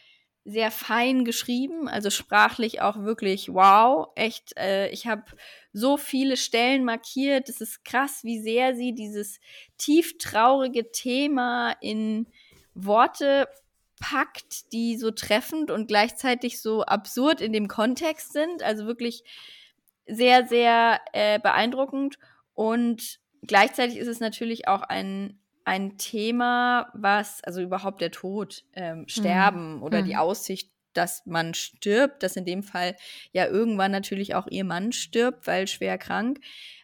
sehr fein geschrieben, also sprachlich auch wirklich wow. Echt, äh, ich habe so viele Stellen markiert. Es ist krass, wie sehr sie dieses tief traurige Thema in Worte packt, die so treffend und gleichzeitig so absurd in dem Kontext sind. Also wirklich sehr, sehr äh, beeindruckend. Und gleichzeitig ist es natürlich auch ein ein Thema, was, also überhaupt der Tod, ähm, Sterben mhm. oder die mhm. Aussicht, dass man stirbt, dass in dem Fall ja irgendwann natürlich auch ihr Mann stirbt, weil schwer krank.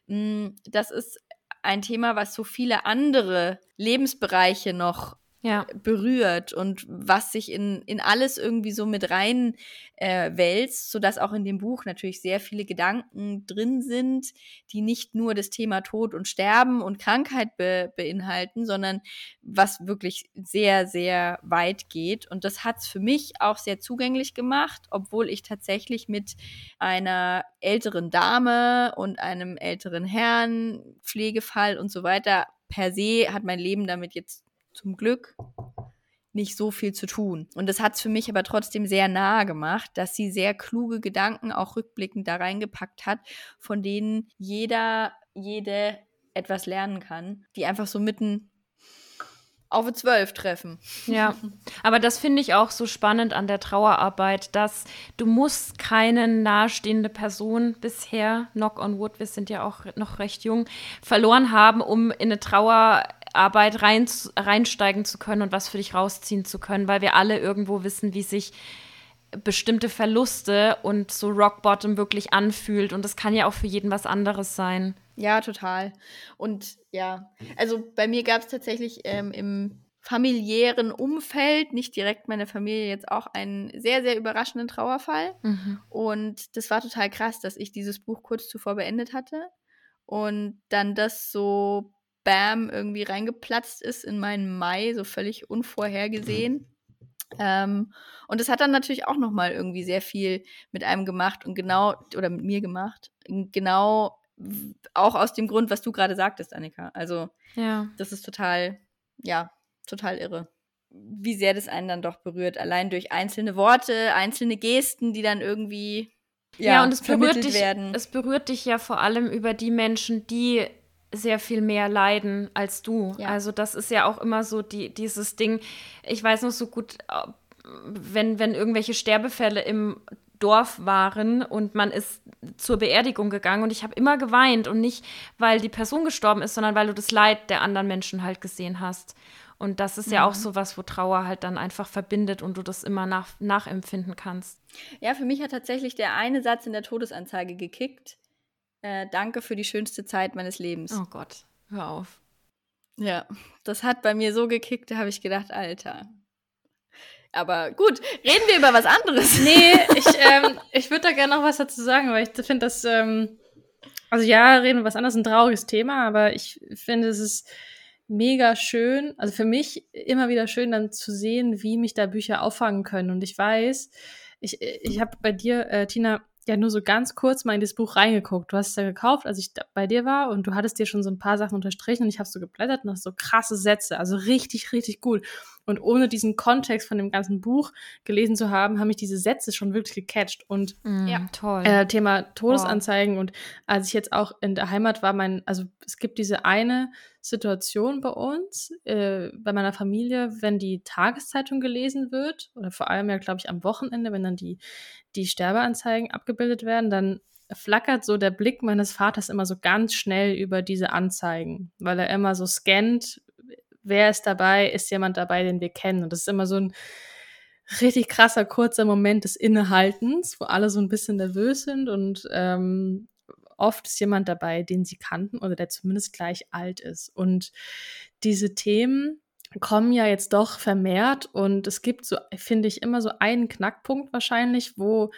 Hm, das ist ein Thema, was so viele andere Lebensbereiche noch ja. berührt und was sich in, in alles irgendwie so mit rein äh, sodass auch in dem Buch natürlich sehr viele Gedanken drin sind, die nicht nur das Thema Tod und Sterben und Krankheit be beinhalten, sondern was wirklich sehr, sehr weit geht. Und das hat es für mich auch sehr zugänglich gemacht, obwohl ich tatsächlich mit einer älteren Dame und einem älteren Herrn, Pflegefall und so weiter per se hat mein Leben damit jetzt zum Glück nicht so viel zu tun. Und das hat es für mich aber trotzdem sehr nahe gemacht, dass sie sehr kluge Gedanken auch rückblickend da reingepackt hat, von denen jeder, jede etwas lernen kann, die einfach so mitten auf zwölf treffen. Ja, aber das finde ich auch so spannend an der Trauerarbeit, dass du musst keine nahestehende Person bisher, knock on wood, wir sind ja auch noch recht jung, verloren haben, um in eine Trauer Arbeit rein, reinsteigen zu können und was für dich rausziehen zu können, weil wir alle irgendwo wissen, wie sich bestimmte Verluste und so Rock Bottom wirklich anfühlt. Und das kann ja auch für jeden was anderes sein. Ja, total. Und ja, also bei mir gab es tatsächlich ähm, im familiären Umfeld, nicht direkt meine Familie, jetzt auch einen sehr, sehr überraschenden Trauerfall. Mhm. Und das war total krass, dass ich dieses Buch kurz zuvor beendet hatte und dann das so bam irgendwie reingeplatzt ist in meinen Mai, so völlig unvorhergesehen. Ähm, und das hat dann natürlich auch noch mal irgendwie sehr viel mit einem gemacht und genau oder mit mir gemacht, genau auch aus dem Grund, was du gerade sagtest, Annika. Also ja. das ist total, ja, total irre wie sehr das einen dann doch berührt, allein durch einzelne Worte, einzelne Gesten, die dann irgendwie ja, ja und es berührt dich, werden. Es berührt dich ja vor allem über die Menschen, die sehr viel mehr leiden als du. Ja. Also das ist ja auch immer so die, dieses Ding. Ich weiß noch so gut, wenn, wenn irgendwelche Sterbefälle im Dorf waren und man ist zur Beerdigung gegangen und ich habe immer geweint und nicht, weil die Person gestorben ist, sondern weil du das Leid der anderen Menschen halt gesehen hast. Und das ist ja auch mhm. so was, wo Trauer halt dann einfach verbindet und du das immer nach, nachempfinden kannst. Ja, für mich hat tatsächlich der eine Satz in der Todesanzeige gekickt. Äh, danke für die schönste Zeit meines Lebens. Oh Gott, hör auf. Ja, das hat bei mir so gekickt, da habe ich gedacht, Alter. Aber gut, reden wir über was anderes. Nee, ich, ähm, ich würde da gerne noch was dazu sagen, weil ich finde das, ähm, also ja, reden wir was anderes, ein trauriges Thema, aber ich finde, es ist mega schön, also für mich immer wieder schön dann zu sehen, wie mich da Bücher auffangen können. Und ich weiß, ich, ich habe bei dir, äh, Tina, ja nur so ganz kurz mal in das Buch reingeguckt. Du hast es ja gekauft, als ich bei dir war und du hattest dir schon so ein paar Sachen unterstrichen und ich habe so geblättert und hast so krasse Sätze, also richtig, richtig gut. Und ohne diesen Kontext von dem ganzen Buch gelesen zu haben, haben mich diese Sätze schon wirklich gecatcht. Und mm, ja, toll. Äh, Thema Todesanzeigen wow. und als ich jetzt auch in der Heimat war, mein, also es gibt diese eine Situation bei uns, äh, bei meiner Familie, wenn die Tageszeitung gelesen wird, oder vor allem ja, glaube ich, am Wochenende, wenn dann die, die Sterbeanzeigen abgebildet werden, dann flackert so der Blick meines Vaters immer so ganz schnell über diese Anzeigen, weil er immer so scannt, wer ist dabei, ist jemand dabei, den wir kennen. Und das ist immer so ein richtig krasser, kurzer Moment des Innehaltens, wo alle so ein bisschen nervös sind und ähm, oft ist jemand dabei, den sie kannten oder der zumindest gleich alt ist. Und diese Themen kommen ja jetzt doch vermehrt und es gibt so, finde ich, immer so einen Knackpunkt wahrscheinlich, wo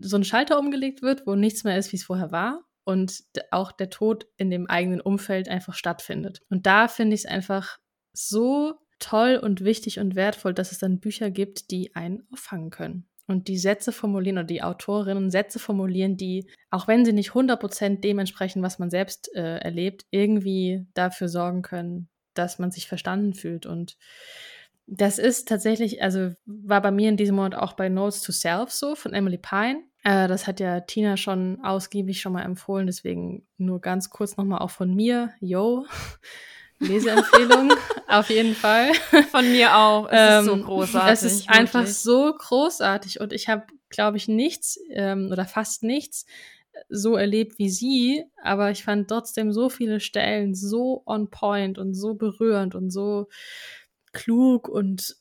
so ein Schalter umgelegt wird, wo nichts mehr ist, wie es vorher war und auch der Tod in dem eigenen Umfeld einfach stattfindet. Und da finde ich es einfach so toll und wichtig und wertvoll, dass es dann Bücher gibt, die einen auffangen können. Und die Sätze formulieren oder die Autorinnen Sätze formulieren, die, auch wenn sie nicht 100% dementsprechend, was man selbst äh, erlebt, irgendwie dafür sorgen können, dass man sich verstanden fühlt. Und das ist tatsächlich, also war bei mir in diesem Moment auch bei Notes to Self so von Emily Pine. Äh, das hat ja Tina schon ausgiebig schon mal empfohlen, deswegen nur ganz kurz nochmal auch von mir. Yo. Leseempfehlung, auf jeden Fall. Von mir auch. Es ist so ähm, großartig. Es ist wirklich. einfach so großartig und ich habe, glaube ich, nichts ähm, oder fast nichts so erlebt wie sie, aber ich fand trotzdem so viele Stellen so on point und so berührend und so klug und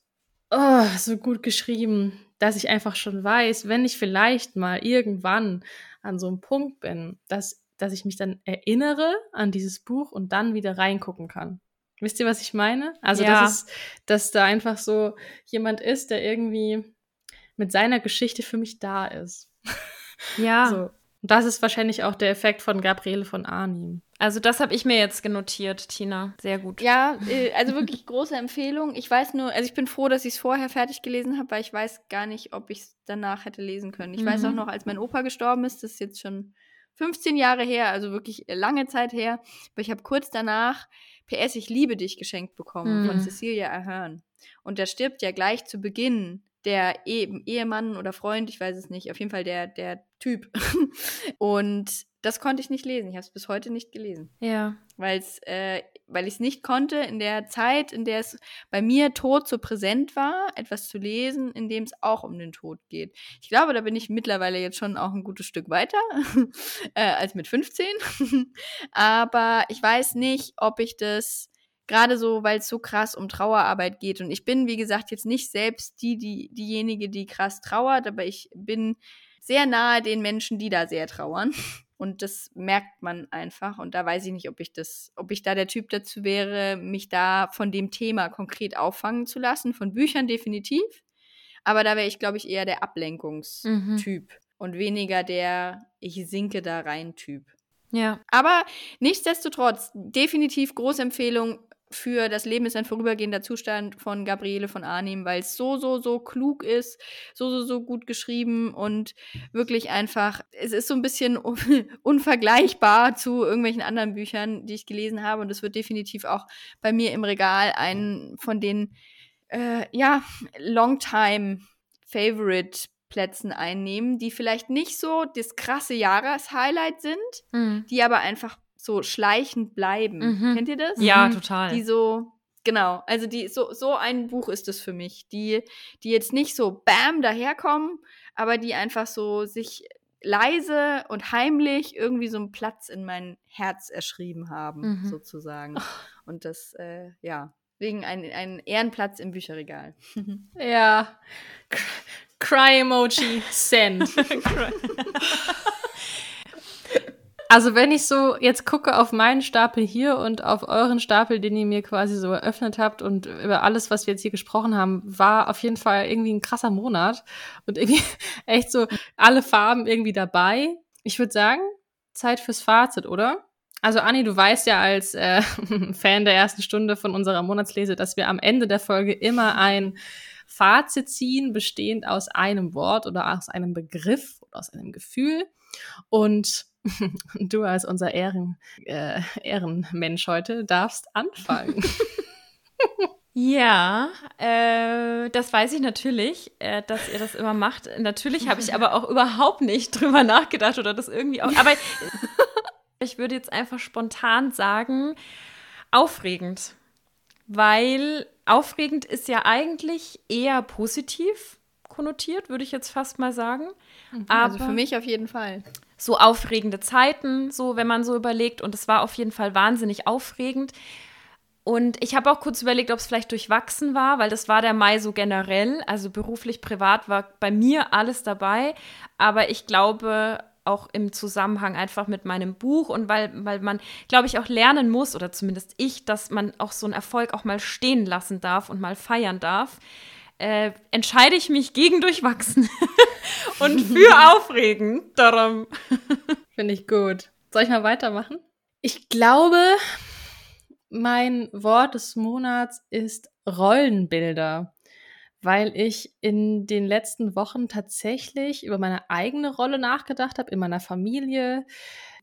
oh, so gut geschrieben, dass ich einfach schon weiß, wenn ich vielleicht mal irgendwann an so einem Punkt bin, dass dass ich mich dann erinnere an dieses Buch und dann wieder reingucken kann. Wisst ihr, was ich meine? Also, ja. dass, es, dass da einfach so jemand ist, der irgendwie mit seiner Geschichte für mich da ist. Ja. so. Und das ist wahrscheinlich auch der Effekt von Gabriele von Arnim. Also das habe ich mir jetzt genotiert, Tina. Sehr gut. Ja, äh, also wirklich große Empfehlung. Ich weiß nur, also ich bin froh, dass ich es vorher fertig gelesen habe, weil ich weiß gar nicht, ob ich es danach hätte lesen können. Ich mhm. weiß auch noch, als mein Opa gestorben ist, das ist jetzt schon 15 Jahre her, also wirklich lange Zeit her. Aber ich habe kurz danach PS Ich liebe dich geschenkt bekommen mhm. von Cecilia Ahern. Und da stirbt ja gleich zu Beginn der e Ehemann oder Freund, ich weiß es nicht, auf jeden Fall der, der Typ. und das konnte ich nicht lesen. Ich habe es bis heute nicht gelesen. Ja. Weil's, äh, weil ich es nicht konnte, in der Zeit, in der es bei mir Tod so präsent war, etwas zu lesen, in dem es auch um den Tod geht. Ich glaube, da bin ich mittlerweile jetzt schon auch ein gutes Stück weiter äh, als mit 15. Aber ich weiß nicht, ob ich das gerade so, weil es so krass um Trauerarbeit geht. Und ich bin, wie gesagt, jetzt nicht selbst die, die, diejenige, die krass trauert, aber ich bin sehr nahe den Menschen, die da sehr trauern. Und das merkt man einfach. Und da weiß ich nicht, ob ich das, ob ich da der Typ dazu wäre, mich da von dem Thema konkret auffangen zu lassen. Von Büchern definitiv. Aber da wäre ich, glaube ich, eher der Ablenkungstyp mhm. und weniger der Ich sinke da rein Typ. Ja. Aber nichtsdestotrotz, definitiv große Empfehlung für Das Leben ist ein vorübergehender Zustand von Gabriele von Arnim, weil es so, so, so klug ist, so, so, so gut geschrieben und wirklich einfach, es ist so ein bisschen unvergleichbar zu irgendwelchen anderen Büchern, die ich gelesen habe und es wird definitiv auch bei mir im Regal ein von den, äh, ja, Longtime Favorite Plätzen einnehmen, die vielleicht nicht so das krasse Jahreshighlight sind, Mhm. die aber einfach so schleichend bleiben. Mhm. Kennt ihr das? Ja, Mhm. total. Die so, genau, also die, so, so ein Buch ist es für mich, die, die jetzt nicht so bam daherkommen, aber die einfach so sich leise und heimlich irgendwie so einen Platz in mein Herz erschrieben haben, Mhm. sozusagen. Und das, äh, ja, wegen ein, ein Ehrenplatz im Bücherregal. Ja. Cry Emoji send. Also wenn ich so jetzt gucke auf meinen Stapel hier und auf euren Stapel, den ihr mir quasi so eröffnet habt und über alles, was wir jetzt hier gesprochen haben, war auf jeden Fall irgendwie ein krasser Monat und irgendwie echt so alle Farben irgendwie dabei. Ich würde sagen, Zeit fürs Fazit, oder? Also Anni, du weißt ja als äh, Fan der ersten Stunde von unserer Monatslese, dass wir am Ende der Folge immer ein Fazit ziehen, bestehend aus einem Wort oder aus einem Begriff oder aus einem Gefühl. Und du als unser Ehren, äh, Ehrenmensch heute darfst anfangen. Ja, äh, das weiß ich natürlich, äh, dass ihr das immer macht. Natürlich habe ich aber auch überhaupt nicht drüber nachgedacht oder das irgendwie auch. Aber ich würde jetzt einfach spontan sagen, aufregend. Weil aufregend ist ja eigentlich eher positiv konnotiert, würde ich jetzt fast mal sagen. Aber also für mich auf jeden Fall. So aufregende Zeiten, so wenn man so überlegt. Und es war auf jeden Fall wahnsinnig aufregend. Und ich habe auch kurz überlegt, ob es vielleicht durchwachsen war, weil das war der Mai so generell. Also beruflich, privat war bei mir alles dabei. Aber ich glaube auch im Zusammenhang einfach mit meinem Buch und weil, weil man, glaube ich, auch lernen muss, oder zumindest ich, dass man auch so einen Erfolg auch mal stehen lassen darf und mal feiern darf, äh, entscheide ich mich gegen durchwachsen und für aufregend. Darum. Finde ich gut. Soll ich mal weitermachen? Ich glaube, mein Wort des Monats ist Rollenbilder, weil ich in den letzten Wochen tatsächlich über meine eigene Rolle nachgedacht habe, in meiner Familie,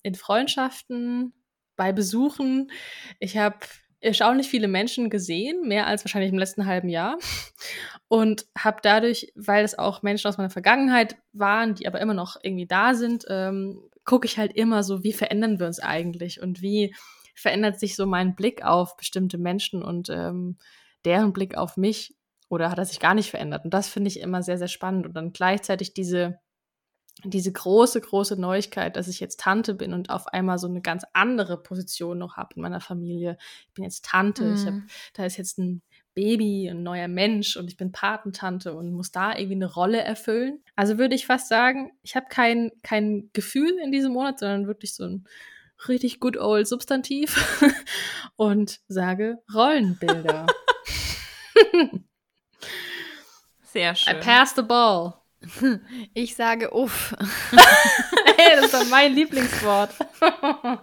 in Freundschaften, bei Besuchen. Ich habe erstaunlich viele Menschen gesehen, mehr als wahrscheinlich im letzten halben Jahr. Und habe dadurch, weil es auch Menschen aus meiner Vergangenheit waren, die aber immer noch irgendwie da sind, ähm, gucke ich halt immer so, wie verändern wir uns eigentlich und wie verändert sich so mein Blick auf bestimmte Menschen und ähm, deren Blick auf mich oder hat er sich gar nicht verändert? Und das finde ich immer sehr, sehr spannend. Und dann gleichzeitig diese, diese große, große Neuigkeit, dass ich jetzt Tante bin und auf einmal so eine ganz andere Position noch habe in meiner Familie. Ich bin jetzt Tante, ich hab, Mhm. da ist jetzt ein Baby, ein neuer Mensch und ich bin Patentante und muss da irgendwie eine Rolle erfüllen. Also würde ich fast sagen, ich habe kein, kein Gefühl in diesem Monat, sondern wirklich so ein richtig good old Substantiv und sage Rollenbilder. Sehr I schön. pass the ball. Ich sage uff. Hey, das ist doch mein Lieblingswort.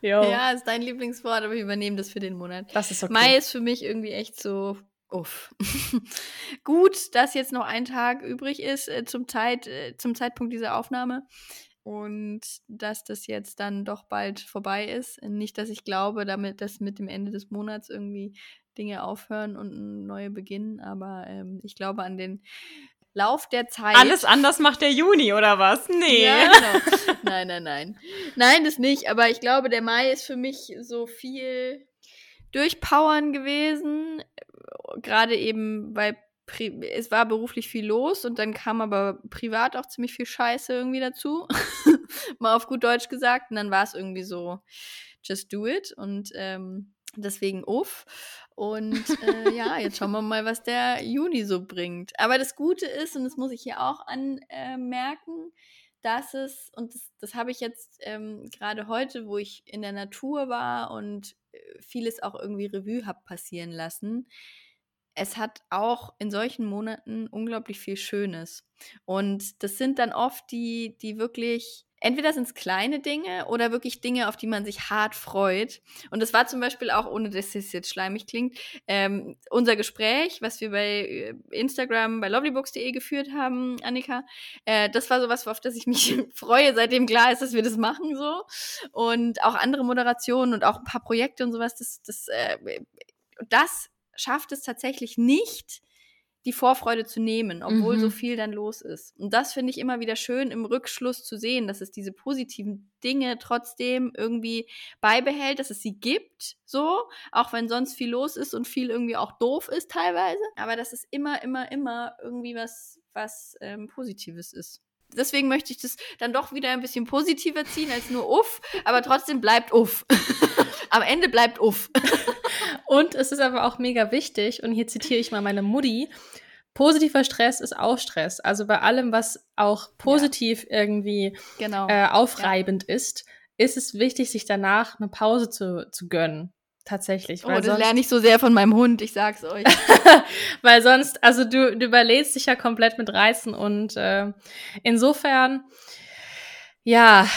Ja, ist dein Lieblingswort, aber ich übernehme das für den Monat. das ist okay. Mai ist für mich irgendwie echt so uff. Gut, dass jetzt noch ein Tag übrig ist äh, zum, Zeit, äh, zum Zeitpunkt dieser Aufnahme. Und dass das jetzt dann doch bald vorbei ist. Nicht, dass ich glaube, damit, dass mit dem Ende des Monats irgendwie Dinge aufhören und neue beginnen, aber ähm, ich glaube an den Lauf der Zeit. Alles anders macht der Juni, oder was? Nee. Ja, genau. Nein, nein, nein. Nein, das nicht. Aber ich glaube, der Mai ist für mich so viel durchpowern gewesen. Gerade eben, weil es war beruflich viel los und dann kam aber privat auch ziemlich viel Scheiße irgendwie dazu. Mal auf gut Deutsch gesagt. Und dann war es irgendwie so, just do it. Und ähm, deswegen uff. Und äh, ja, jetzt schauen wir mal, was der Juni so bringt. Aber das Gute ist, und das muss ich hier auch anmerken, dass es, und das, das habe ich jetzt ähm, gerade heute, wo ich in der Natur war und äh, vieles auch irgendwie Revue habe passieren lassen, es hat auch in solchen Monaten unglaublich viel Schönes. Und das sind dann oft die, die wirklich entweder sind es kleine Dinge oder wirklich Dinge, auf die man sich hart freut. Und das war zum Beispiel auch, ohne dass es jetzt schleimig klingt, ähm, unser Gespräch, was wir bei äh, Instagram, bei lovelybooks.de geführt haben, Annika. Äh, das war sowas, auf das ich mich freue, seitdem klar ist, dass wir das machen so. Und auch andere Moderationen und auch ein paar Projekte und sowas, das, das, äh, das schafft es tatsächlich nicht, die Vorfreude zu nehmen, obwohl mhm. so viel dann los ist. Und das finde ich immer wieder schön im Rückschluss zu sehen, dass es diese positiven Dinge trotzdem irgendwie beibehält, dass es sie gibt, so, auch wenn sonst viel los ist und viel irgendwie auch doof ist teilweise, aber dass es immer, immer, immer irgendwie was, was ähm, Positives ist. Deswegen möchte ich das dann doch wieder ein bisschen positiver ziehen als nur uff, aber trotzdem bleibt uff. Am Ende bleibt uff. Und es ist aber auch mega wichtig, und hier zitiere ich mal meine Mutti, positiver Stress ist auch Stress. Also bei allem, was auch positiv ja. irgendwie genau. äh, aufreibend ja. ist, ist es wichtig, sich danach eine Pause zu, zu gönnen. Tatsächlich. Oh, das lerne ich so sehr von meinem Hund, ich sag's euch. weil sonst, also du, du überlädst dich ja komplett mit Reizen und äh, insofern, ja,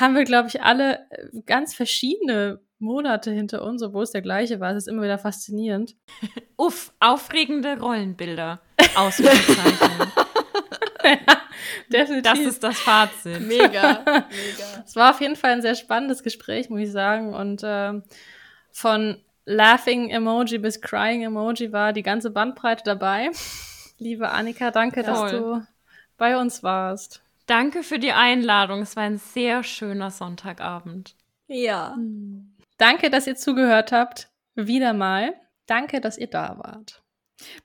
haben wir, glaube ich, alle äh, ganz verschiedene Monate hinter uns, obwohl es der gleiche war. Es ist immer wieder faszinierend. Uff, aufregende Rollenbilder. Ausrufezeichen. ja, definitiv. Das ist das Fazit. Mega, mega. Es war auf jeden Fall ein sehr spannendes Gespräch, muss ich sagen. Und äh, von Laughing Emoji bis Crying Emoji war die ganze Bandbreite dabei. Liebe Annika, danke, Jawohl. dass du bei uns warst. Danke für die Einladung. Es war ein sehr schöner Sonntagabend. Ja. Hm. Danke, dass ihr zugehört habt. Wieder mal. Danke, dass ihr da wart.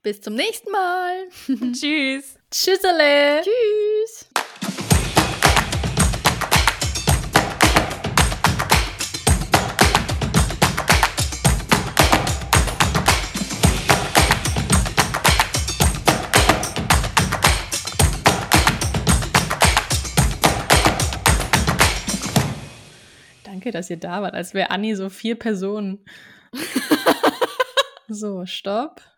Bis zum nächsten Mal. Tschüss. Tschüssele. Tschüss. Danke, dass ihr da wart, als wäre Anni so vier Personen. so, stopp.